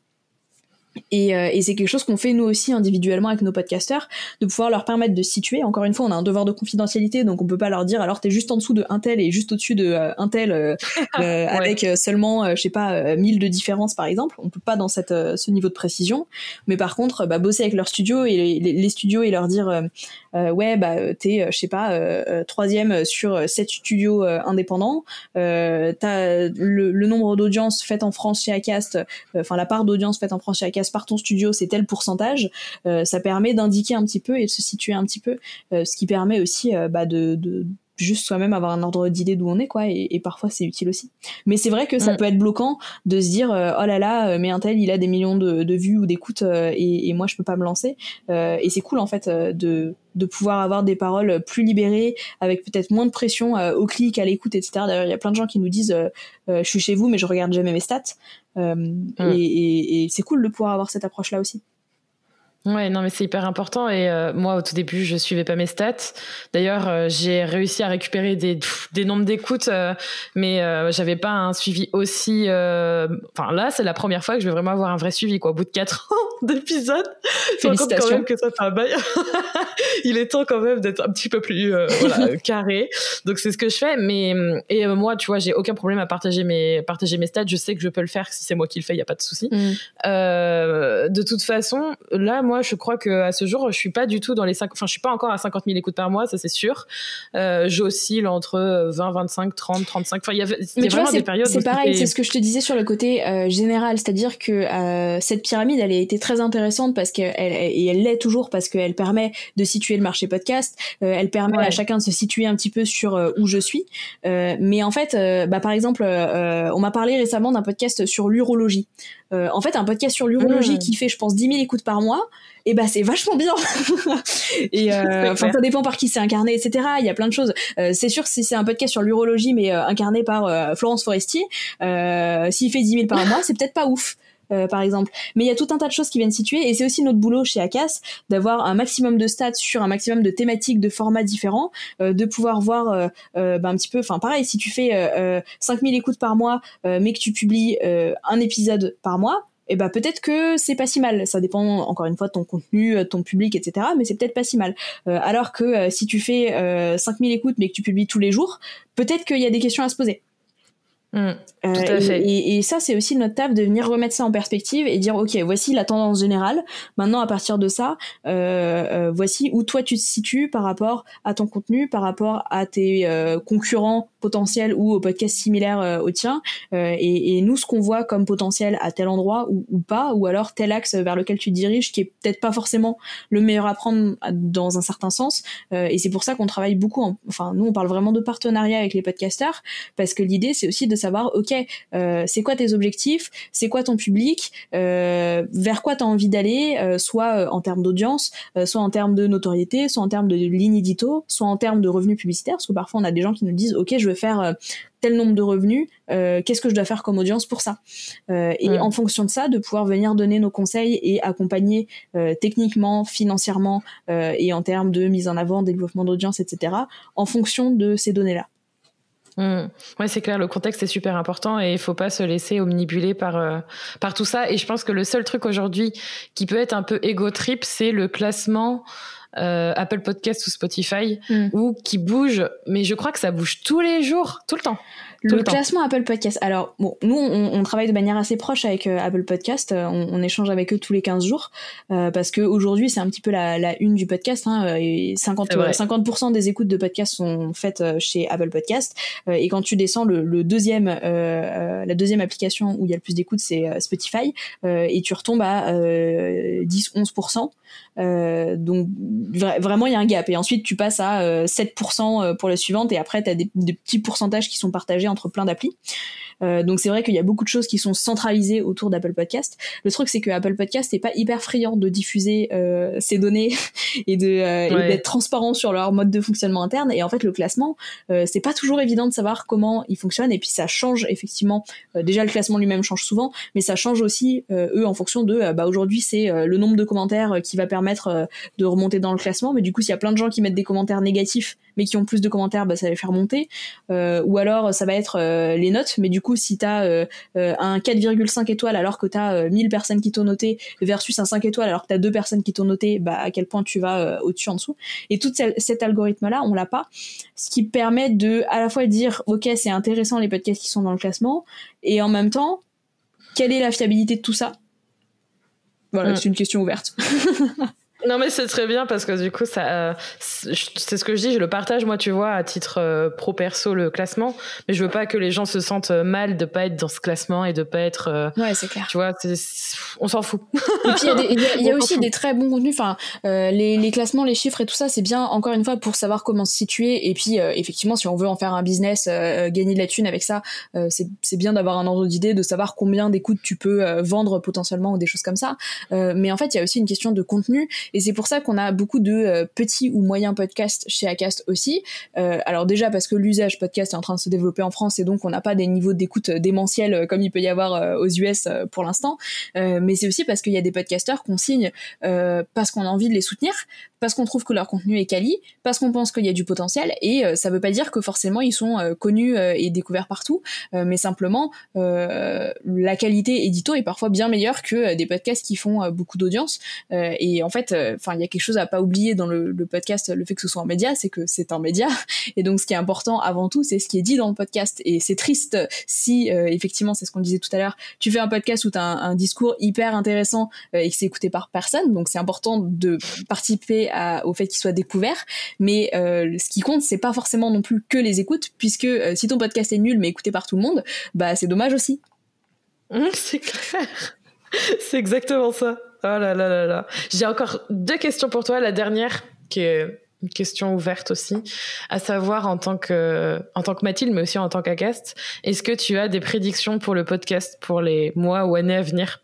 Et, euh, et c'est quelque chose qu'on fait nous aussi individuellement avec nos podcasteurs, de pouvoir leur permettre de situer. Encore une fois, on a un devoir de confidentialité, donc on peut pas leur dire alors t'es juste en dessous de un tel et juste au-dessus de euh, un tel euh, avec seulement, je sais pas, 1000 de différence par exemple. On peut pas dans cette, ce niveau de précision. Mais par contre, bah, bosser avec leur studio et les, les studios et leur dire ouais bah t'es, je sais pas, troisième sur sept studios indépendants. t'as le, le nombre d'audiences faites en France chez Acast, enfin la part d'audience faite en France chez Acast par ton studio, c'est tel pourcentage. Euh, ça permet d'indiquer un petit peu et de se situer un petit peu, euh, ce qui permet aussi euh, bah, de, de juste soi-même avoir un ordre d'idée d'où on est quoi et, parfois c'est utile aussi mais c'est vrai que ça mm. peut être bloquant de se dire oh là là mais un tel il a des millions de, vues ou d'écoutes et, et, moi je peux pas me lancer et c'est cool en fait de de pouvoir avoir des paroles plus libérées avec peut-être moins de pression au clic à l'écoute etc d'ailleurs il y a plein de gens qui nous disent je suis chez vous mais je regarde jamais mes stats euh, mm. Et, et, c'est cool de pouvoir avoir cette approche-là aussi. Ouais, non, mais c'est hyper important. Et euh, moi, au tout début, je suivais pas mes stats. D'ailleurs, euh, j'ai réussi à récupérer des, des nombres d'écoutes, mais j'avais pas un suivi aussi. Enfin, là, c'est la première fois que je vais vraiment avoir un vrai suivi, quoi. Au bout de quatre ans d'épisode. Je me quand même que ça fait un bail. Il est temps quand même d'être un petit peu plus euh, voilà, carré. Donc c'est ce que je fais. Mais et euh, moi, tu vois, j'ai aucun problème à partager mes partager mes stats. Je sais que je peux le faire si c'est moi qui le fais. Il y a pas de souci. Mm. Euh, de toute façon, là, moi, je crois que à ce jour, je suis pas du tout dans les 5 Enfin, je suis pas encore à 50 000 écoutes par mois, ça c'est sûr. Euh, J'oscille entre 20, 25, 30, 35. Enfin, il y a, y a vraiment des périodes. C'est pareil. C'est ce que je te disais sur le côté euh, général, c'est-à-dire que euh, cette pyramide, elle a été très intéressante parce qu'elle et elle l'est toujours parce qu'elle permet de situer le marché podcast. Euh, elle permet à chacun de se situer un petit peu sur euh, où je suis. mais en fait, bah, par exemple, on m'a parlé récemment d'un podcast sur l'urologie. en fait, un podcast sur l'urologie mmh. qui fait, je pense, 10 000 écoutes par mois et bah c'est vachement bien. et euh, enfin ça dépend par qui c'est incarné, etc. Il y a plein de choses. Euh, c'est sûr si c'est un podcast sur l'urologie mais euh, incarné par Florence Forestier, s'il fait 10 000 par mois, c'est peut-être pas ouf. Par exemple. Mais il y a tout un tas de choses qui viennent situer et c'est aussi notre boulot chez ACAS d'avoir un maximum de stats sur un maximum de thématiques, de formats différents, de pouvoir voir bah, un petit peu, enfin pareil, si tu fais 5000 écoutes par mois mais que tu publies un épisode par mois, et eh bah peut-être que c'est pas si mal. Ça dépend encore une fois de ton contenu, de ton public, etc. Mais c'est peut-être pas si mal. Euh, alors que euh, si tu fais euh, 5000 écoutes mais que tu publies tous les jours, peut-être qu'il y a des questions à se poser. Mmh, tout à fait. Et, ça, c'est aussi notre table de venir remettre ça en perspective et dire, ok, voici la tendance générale. Maintenant, à partir de ça, voici où toi tu te situes par rapport à ton contenu, par rapport à tes concurrents potentiel ou au podcast similaire euh, au tien euh, et, et, nous ce qu'on voit comme potentiel à tel endroit ou, ou, pas ou alors tel axe vers lequel tu diriges qui est peut-être pas forcément le meilleur à prendre dans un certain sens euh, et c'est pour ça qu'on travaille beaucoup enfin nous on parle vraiment de partenariat avec les podcasters parce que l'idée c'est aussi de savoir ok c'est quoi tes objectifs c'est quoi ton public vers quoi tu as envie d'aller soit en termes d'audience soit en termes de notoriété soit en termes de ligne édito soit en termes de revenus publicitaires parce que parfois on a des gens qui nous disent ok je veux faire euh, tel nombre de revenus, euh, qu'est-ce que je dois faire comme audience pour ça? Euh, Et en fonction de ça, de pouvoir venir donner nos conseils et accompagner techniquement, financièrement et en termes de mise en avant, développement d'audience, etc. en fonction de ces données-là. Mmh. Ouais, c'est clair, le contexte est super important et il faut pas se laisser omnibuler par par tout ça. Et je pense que le seul truc aujourd'hui qui peut être un peu égo trip, c'est le classement euh, Apple Podcast ou Spotify, mm. ou qui bouge, mais je crois que ça bouge tous les jours, tout le temps. Le, classement Apple Podcast. Alors, bon, nous, on, travaille de manière assez proche avec euh, Apple Podcast. Euh, on, échange avec eux tous les 15 jours parce qu'aujourd'hui, c'est un petit peu la, une du podcast. Hein, et 50, 50% des écoutes de podcast sont faites chez Apple Podcast. et quand tu descends, le, deuxième, la deuxième application où il y a le plus d'écoutes, c'est Spotify. et tu retombes à 10-11%. Euh, donc vraiment il y a un gap et ensuite tu passes à 7% euh, pour la suivante et après tu as des, petits pourcentages qui sont partagés entre plein d'applis. Euh, donc c'est vrai qu'il y a beaucoup de choses qui sont centralisées autour d'Apple Podcast. Le truc c'est que Apple Podcast n'est pas hyper friand de diffuser euh, ces données et de euh, d'être transparent sur leur mode de fonctionnement interne. Et en fait le classement c'est pas toujours évident de savoir comment il fonctionne et puis ça change effectivement. déjà le classement lui-même change souvent, mais ça change aussi eux en fonction de bah aujourd'hui c'est le nombre de commentaires qui va permettre de remonter dans le classement. Mais du coup s'il y a plein de gens qui mettent des commentaires négatifs mais qui ont plus de commentaires, bah, ça va les faire monter. ou alors ça va être les notes, mais du coup si tu as euh, euh, un 4,5 étoiles alors que tu as 1000 personnes qui t'ont noté versus un 5 étoiles alors que tu as deux personnes qui t'ont noté, bah, à quel point tu vas euh, au-dessus, en dessous. Et tout cet algorithme-là, on l'a pas. Ce qui permet de à la fois dire, OK, c'est intéressant les podcasts qui sont dans le classement, et en même temps, quelle est la fiabilité de tout ça? Voilà, mm. c'est une question ouverte. Non mais c'est très bien parce que du coup ça euh, c'est ce que je dis je le partage moi tu vois à titre euh, pro perso le classement. Mais je veux pas que les gens se sentent euh, mal de pas être dans ce classement et de pas être ouais c'est clair. tu vois on s'en fout. Et puis il y a, y a aussi des très bons contenus. Enfin les, les, classements les chiffres et tout ça c'est bien encore une fois pour savoir comment se situer. Et puis effectivement si on veut en faire un business gagner de la thune avec ça c'est bien d'avoir un ordre d'idée de savoir combien d'écoutes tu peux vendre potentiellement ou des choses comme ça. Mais en fait il y a aussi une question de contenu Et c'est pour ça qu'on a beaucoup de petits ou moyens podcasts chez Acast aussi. alors déjà parce que l'usage podcast est en train de se développer en France et donc on n'a pas des niveaux d'écoute démentiels comme il peut y avoir aux US pour l'instant. mais c'est aussi parce qu'il y a des podcasteurs qu'on signe parce qu'on a envie de les soutenir, parce qu'on trouve que leur contenu est quali, parce qu'on pense qu'il y a du potentiel et ça veut pas dire que forcément ils sont connus et découverts partout, mais simplement la qualité édito est parfois bien meilleure que des podcasts qui font beaucoup d'audience. et en fait, enfin il y a quelque chose à pas oublier dans le, podcast, le fait que ce soit un média, c'est que c'est un média et donc ce qui est important avant tout, c'est ce qui est dit dans le podcast. Et c'est triste si effectivement, c'est ce qu'on disait tout à l'heure, tu fais un podcast où tu as un, discours hyper intéressant et que c'est écouté par personne, donc c'est important de participer au fait qu'il soit découvert. Mais ce qui compte, c'est pas forcément non plus que les écoutes, puisque si ton podcast est nul mais écouté par tout le monde, bah c'est dommage aussi. C'est clair. c'est exactement ça. Oh là là là là. J'ai encore deux questions pour toi. La dernière, qui est une question ouverte aussi, à savoir en tant que, en tant que Mathilde, mais aussi en tant qu'Acast, est-ce que tu as des prédictions pour le podcast pour les mois ou années à venir?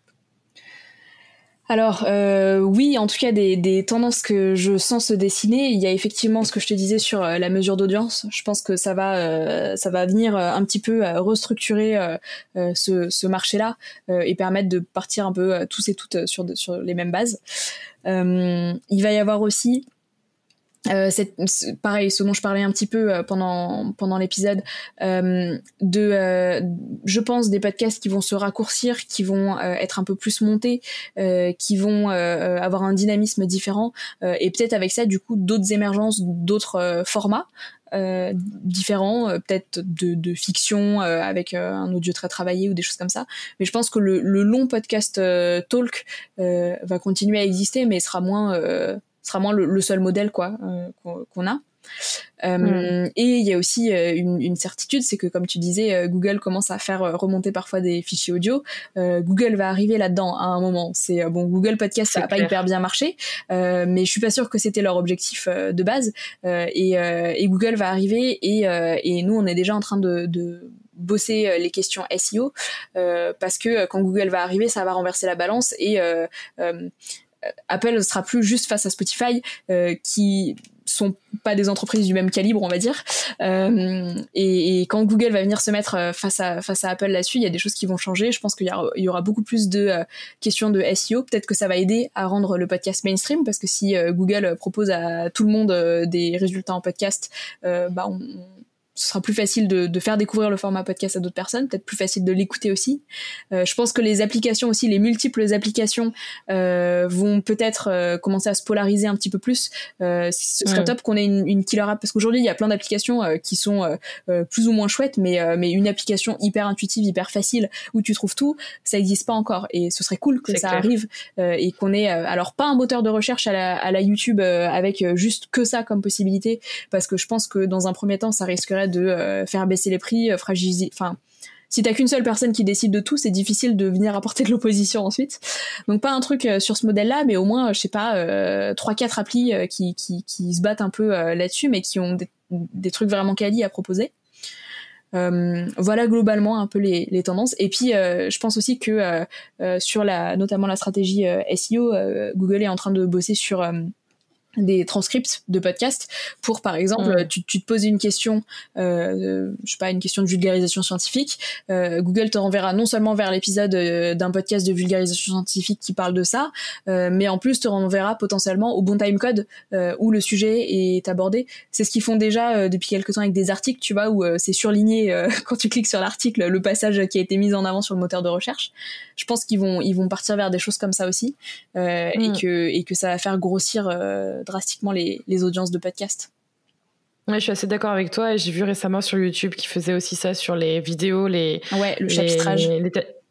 Alors euh, oui, en tout cas des, tendances que je sens se dessiner. Il y a effectivement ce que je te disais sur euh, la mesure d'audience. Je pense que ça va, euh, ça va venir un petit peu restructurer ce, ce marché-là et permettre de partir un peu tous et toutes sur, sur les mêmes bases. il va y avoir aussi euh, c'est pareil, ce dont je parlais un petit peu euh, pendant pendant l'épisode, euh, de, euh, je pense des podcasts qui vont se raccourcir, qui vont euh, être un peu plus montés, qui vont avoir un dynamisme différent, et peut-être avec ça du coup d'autres émergences, d'autres formats. différents, peut-être de, de, fiction avec un audio très travaillé ou des choses comme ça. Mais je pense que le, le long podcast talk va continuer à exister, mais sera moins sera moins le, seul modèle quoi euh, qu'on a. Euh, mm. Et il y a aussi euh, une, certitude, c'est que comme tu disais, Google commence à faire remonter parfois des fichiers audio. Google va arriver là-dedans à un moment. C'est bon, Google Podcast ça a pas hyper bien marché, mais je suis pas sûre que c'était leur objectif de base. Et, et, Google va arriver et, et, nous on est déjà en train de, de bosser les questions SEO parce que quand Google va arriver, ça va renverser la balance et Apple ne sera plus juste face à Spotify, euh, qui sont pas des entreprises du même calibre, on va dire. Euh, et, quand Google va venir se mettre euh, face à face à Apple là-dessus, il y a des choses qui vont changer. Je pense qu'il y, aura beaucoup plus de questions de SEO. Peut-être que ça va aider à rendre le podcast mainstream, parce que si Google propose à tout le monde des résultats en podcast, bah on, ce sera plus facile de, de, faire découvrir le format podcast à d'autres personnes, peut-être plus facile de l'écouter aussi. Euh, je pense que les applications aussi, les multiples applications euh, vont peut-être euh, commencer à se polariser un petit peu plus. Ce serait top qu'on ait une, une, killer app parce qu'aujourd'hui il y a plein d'applications qui sont plus ou moins chouettes, mais mais une application hyper intuitive, hyper facile où tu trouves tout, ça n'existe pas encore. Et ce serait cool que ça arrive et qu'on ait alors pas un moteur de recherche à la, à la YouTube avec juste que ça comme possibilité, parce que je pense que dans un premier temps ça risquerait de euh, faire baisser les prix, euh, fragiliser. Enfin, si t'as qu'une seule personne qui décide de tout, c'est difficile de venir apporter de l'opposition ensuite. Donc pas un truc euh, sur ce modèle-là, mais au moins, je sais pas, trois quatre applis qui, qui, qui, se battent un peu là-dessus, mais qui ont des, trucs vraiment quali à proposer. voilà globalement un peu les, les tendances. Et puis je pense aussi que sur la, notamment la stratégie SEO, Google est en train de bosser sur des transcripts de podcasts pour par exemple tu, tu, te poses une question euh, je sais pas une question de vulgarisation scientifique euh, Google te renverra non seulement vers l'épisode euh, d'un podcast de vulgarisation scientifique qui parle de ça euh, mais en plus te renverra potentiellement au bon timecode euh, où le sujet est abordé. C'est ce qu'ils font déjà euh, depuis quelques temps avec des articles tu vois où c'est surligné quand tu cliques sur l'article le passage qui a été mis en avant sur le moteur de recherche. Je pense qu'ils vont ils vont partir vers des choses comme ça aussi et mm. que et que ça va faire grossir drastiquement les, les audiences de podcast. Ouais, je suis assez d'accord avec toi. J'ai vu récemment sur YouTube qui faisait aussi ça sur les vidéos, les. Ouais, le chapitrage.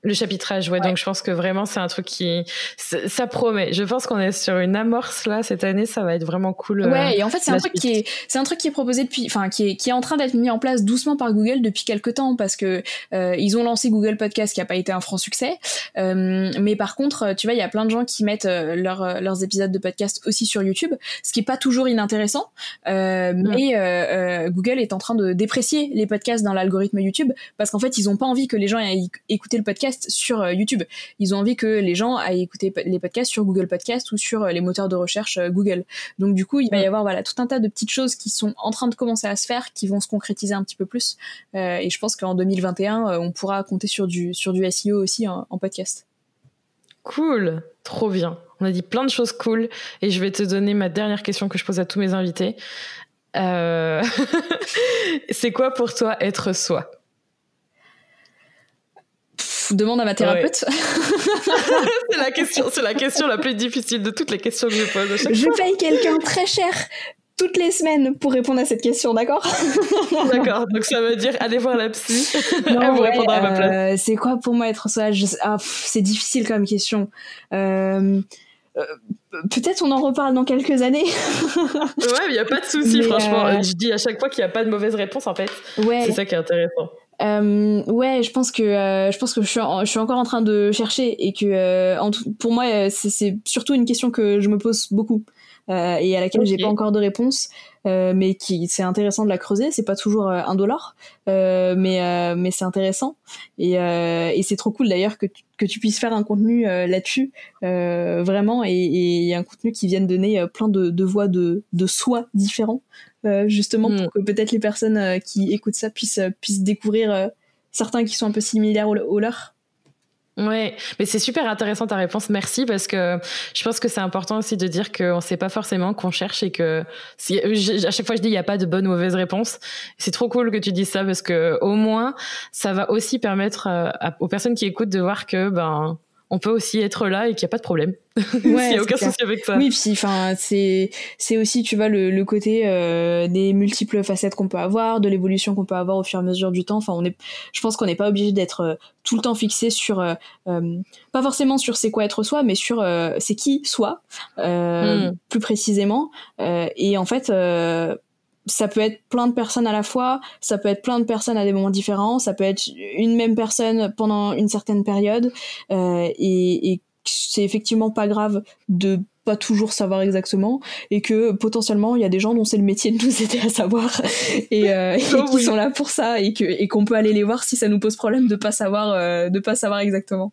Le chapitrage, ouais, Donc je pense que vraiment c'est un truc qui ça promet. Je pense qu'on est sur une amorce là cette année, ça va être vraiment cool. Ouais, euh, et en fait c'est un truc qui est c'est un truc qui est proposé depuis, enfin qui est qui est en train d'être mis en place doucement par Google depuis quelques temps parce que euh, ils ont lancé Google Podcast qui a pas été un franc succès, euh, mais par contre tu vois il y a plein de gens qui mettent euh, leurs leurs épisodes de podcast aussi sur YouTube, ce qui est pas toujours inintéressant, euh, mais Google est en train de déprécier les podcasts dans l'algorithme YouTube parce qu'en fait ils ont pas envie que les gens aient écouté le podcast podcasts sur YouTube. Ils ont envie que les gens aillent écouter les podcasts sur Google Podcast ou sur les moteurs de recherche Google. Donc du coup, il va y avoir voilà tout un tas de petites choses qui sont en train de commencer à se faire, qui vont se concrétiser un petit peu plus. et je pense qu'en 2021, on pourra compter sur du sur du SEO aussi en podcast. Cool, trop bien. On a dit plein de choses cool et je vais te donner ma dernière question que je pose à tous mes invités. Euh, c'est quoi pour toi être soi? Demande à ma thérapeute. c'est la question, c'est la question la plus difficile de toutes les questions que je pose. je paye quelqu'un très cher toutes les semaines pour répondre à cette question, d'accord D'accord, donc ça veut dire aller voir la psy, non, vous répondre à ma place. Euh, c'est quoi pour moi être soi? Ah, C'est difficile comme question. Euh, euh, peut-être on en reparle dans quelques années. ouais, il n'y a pas de souci, franchement. Je dis à chaque fois qu'il n'y a pas de mauvaise réponse, en fait. Ouais. C'est ça qui est intéressant. Ouais, je pense que je pense que je suis, je suis encore en train de chercher et que pour moi c'est surtout une question que je me pose beaucoup. Euh, et à laquelle j'ai pas encore de réponse, euh, mais qui c'est intéressant de la creuser. C'est pas toujours euh, un dollar, mais mais c'est intéressant et, et c'est trop cool d'ailleurs que tu, que tu puisses faire un contenu là-dessus vraiment et, et, un contenu qui vienne donner plein de, de voix de de soi différents justement pour hmm. que peut-être les personnes qui écoutent ça puissent puissent découvrir certains qui sont un peu similaires aux leurs. Ouais, mais c'est super intéressant ta réponse. Merci parce que je pense que c'est important aussi de dire qu'on ne sait pas forcément qu'on cherche et que si, à chaque fois je dis il n'y a pas de bonne ou mauvaise réponse. C'est trop cool que tu dises ça parce que au moins ça va aussi permettre euh, aux personnes qui écoutent de voir que ben on peut aussi être là et qu'il n'y a pas de problème. Il n'y a aucun souci avec ça. Oui, puis enfin c'est c'est aussi tu vois le, le côté euh, des multiples facettes qu'on peut avoir, de l'évolution qu'on peut avoir au fur et à mesure du temps. Enfin on est, je pense qu'on n'est pas obligé d'être euh, tout le temps fixé sur euh, pas forcément sur c'est quoi être soi, mais sur c'est qui soi hmm. plus précisément. et en fait ça peut être plein de personnes à la fois, ça peut être plein de personnes à des moments différents, ça peut être une même personne pendant une certaine période, euh, et, et c'est effectivement pas grave de pas toujours savoir exactement et que potentiellement il y a des gens dont c'est le métier de nous aider à savoir et, euh, et oh qui sont là pour ça et que et qu'on peut aller les voir si ça nous pose problème de pas savoir euh, de pas savoir exactement.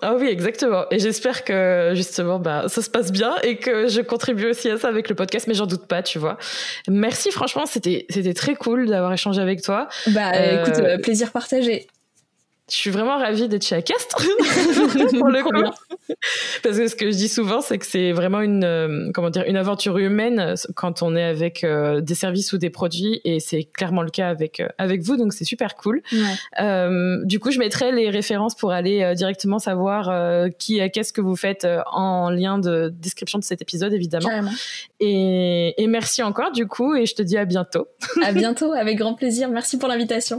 Ah oui, exactement. Et j'espère que justement, bah, ça se passe bien et que je contribue aussi à ça avec le podcast, mais j'en doute pas, tu vois. Merci, franchement, c'était c'était très cool d'avoir échangé avec toi. Bah, écoute, euh, plaisir partagé je suis vraiment ravie d'être chez Acastre pour le coup. Parce que ce que je dis souvent, c'est que c'est vraiment une euh, comment dire une aventure humaine quand on est avec euh, des services ou des produits, et c'est clairement le cas avec euh, avec vous, donc c'est super cool. du coup, je mettrai les références pour aller directement savoir qui qu'est-ce que vous faites en lien de description de cet épisode, évidemment. Et, et merci encore du coup, et je te dis à bientôt. à bientôt, avec grand plaisir. Merci pour l'invitation.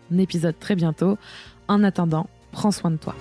épisode très bientôt. En attendant, prends soin de toi.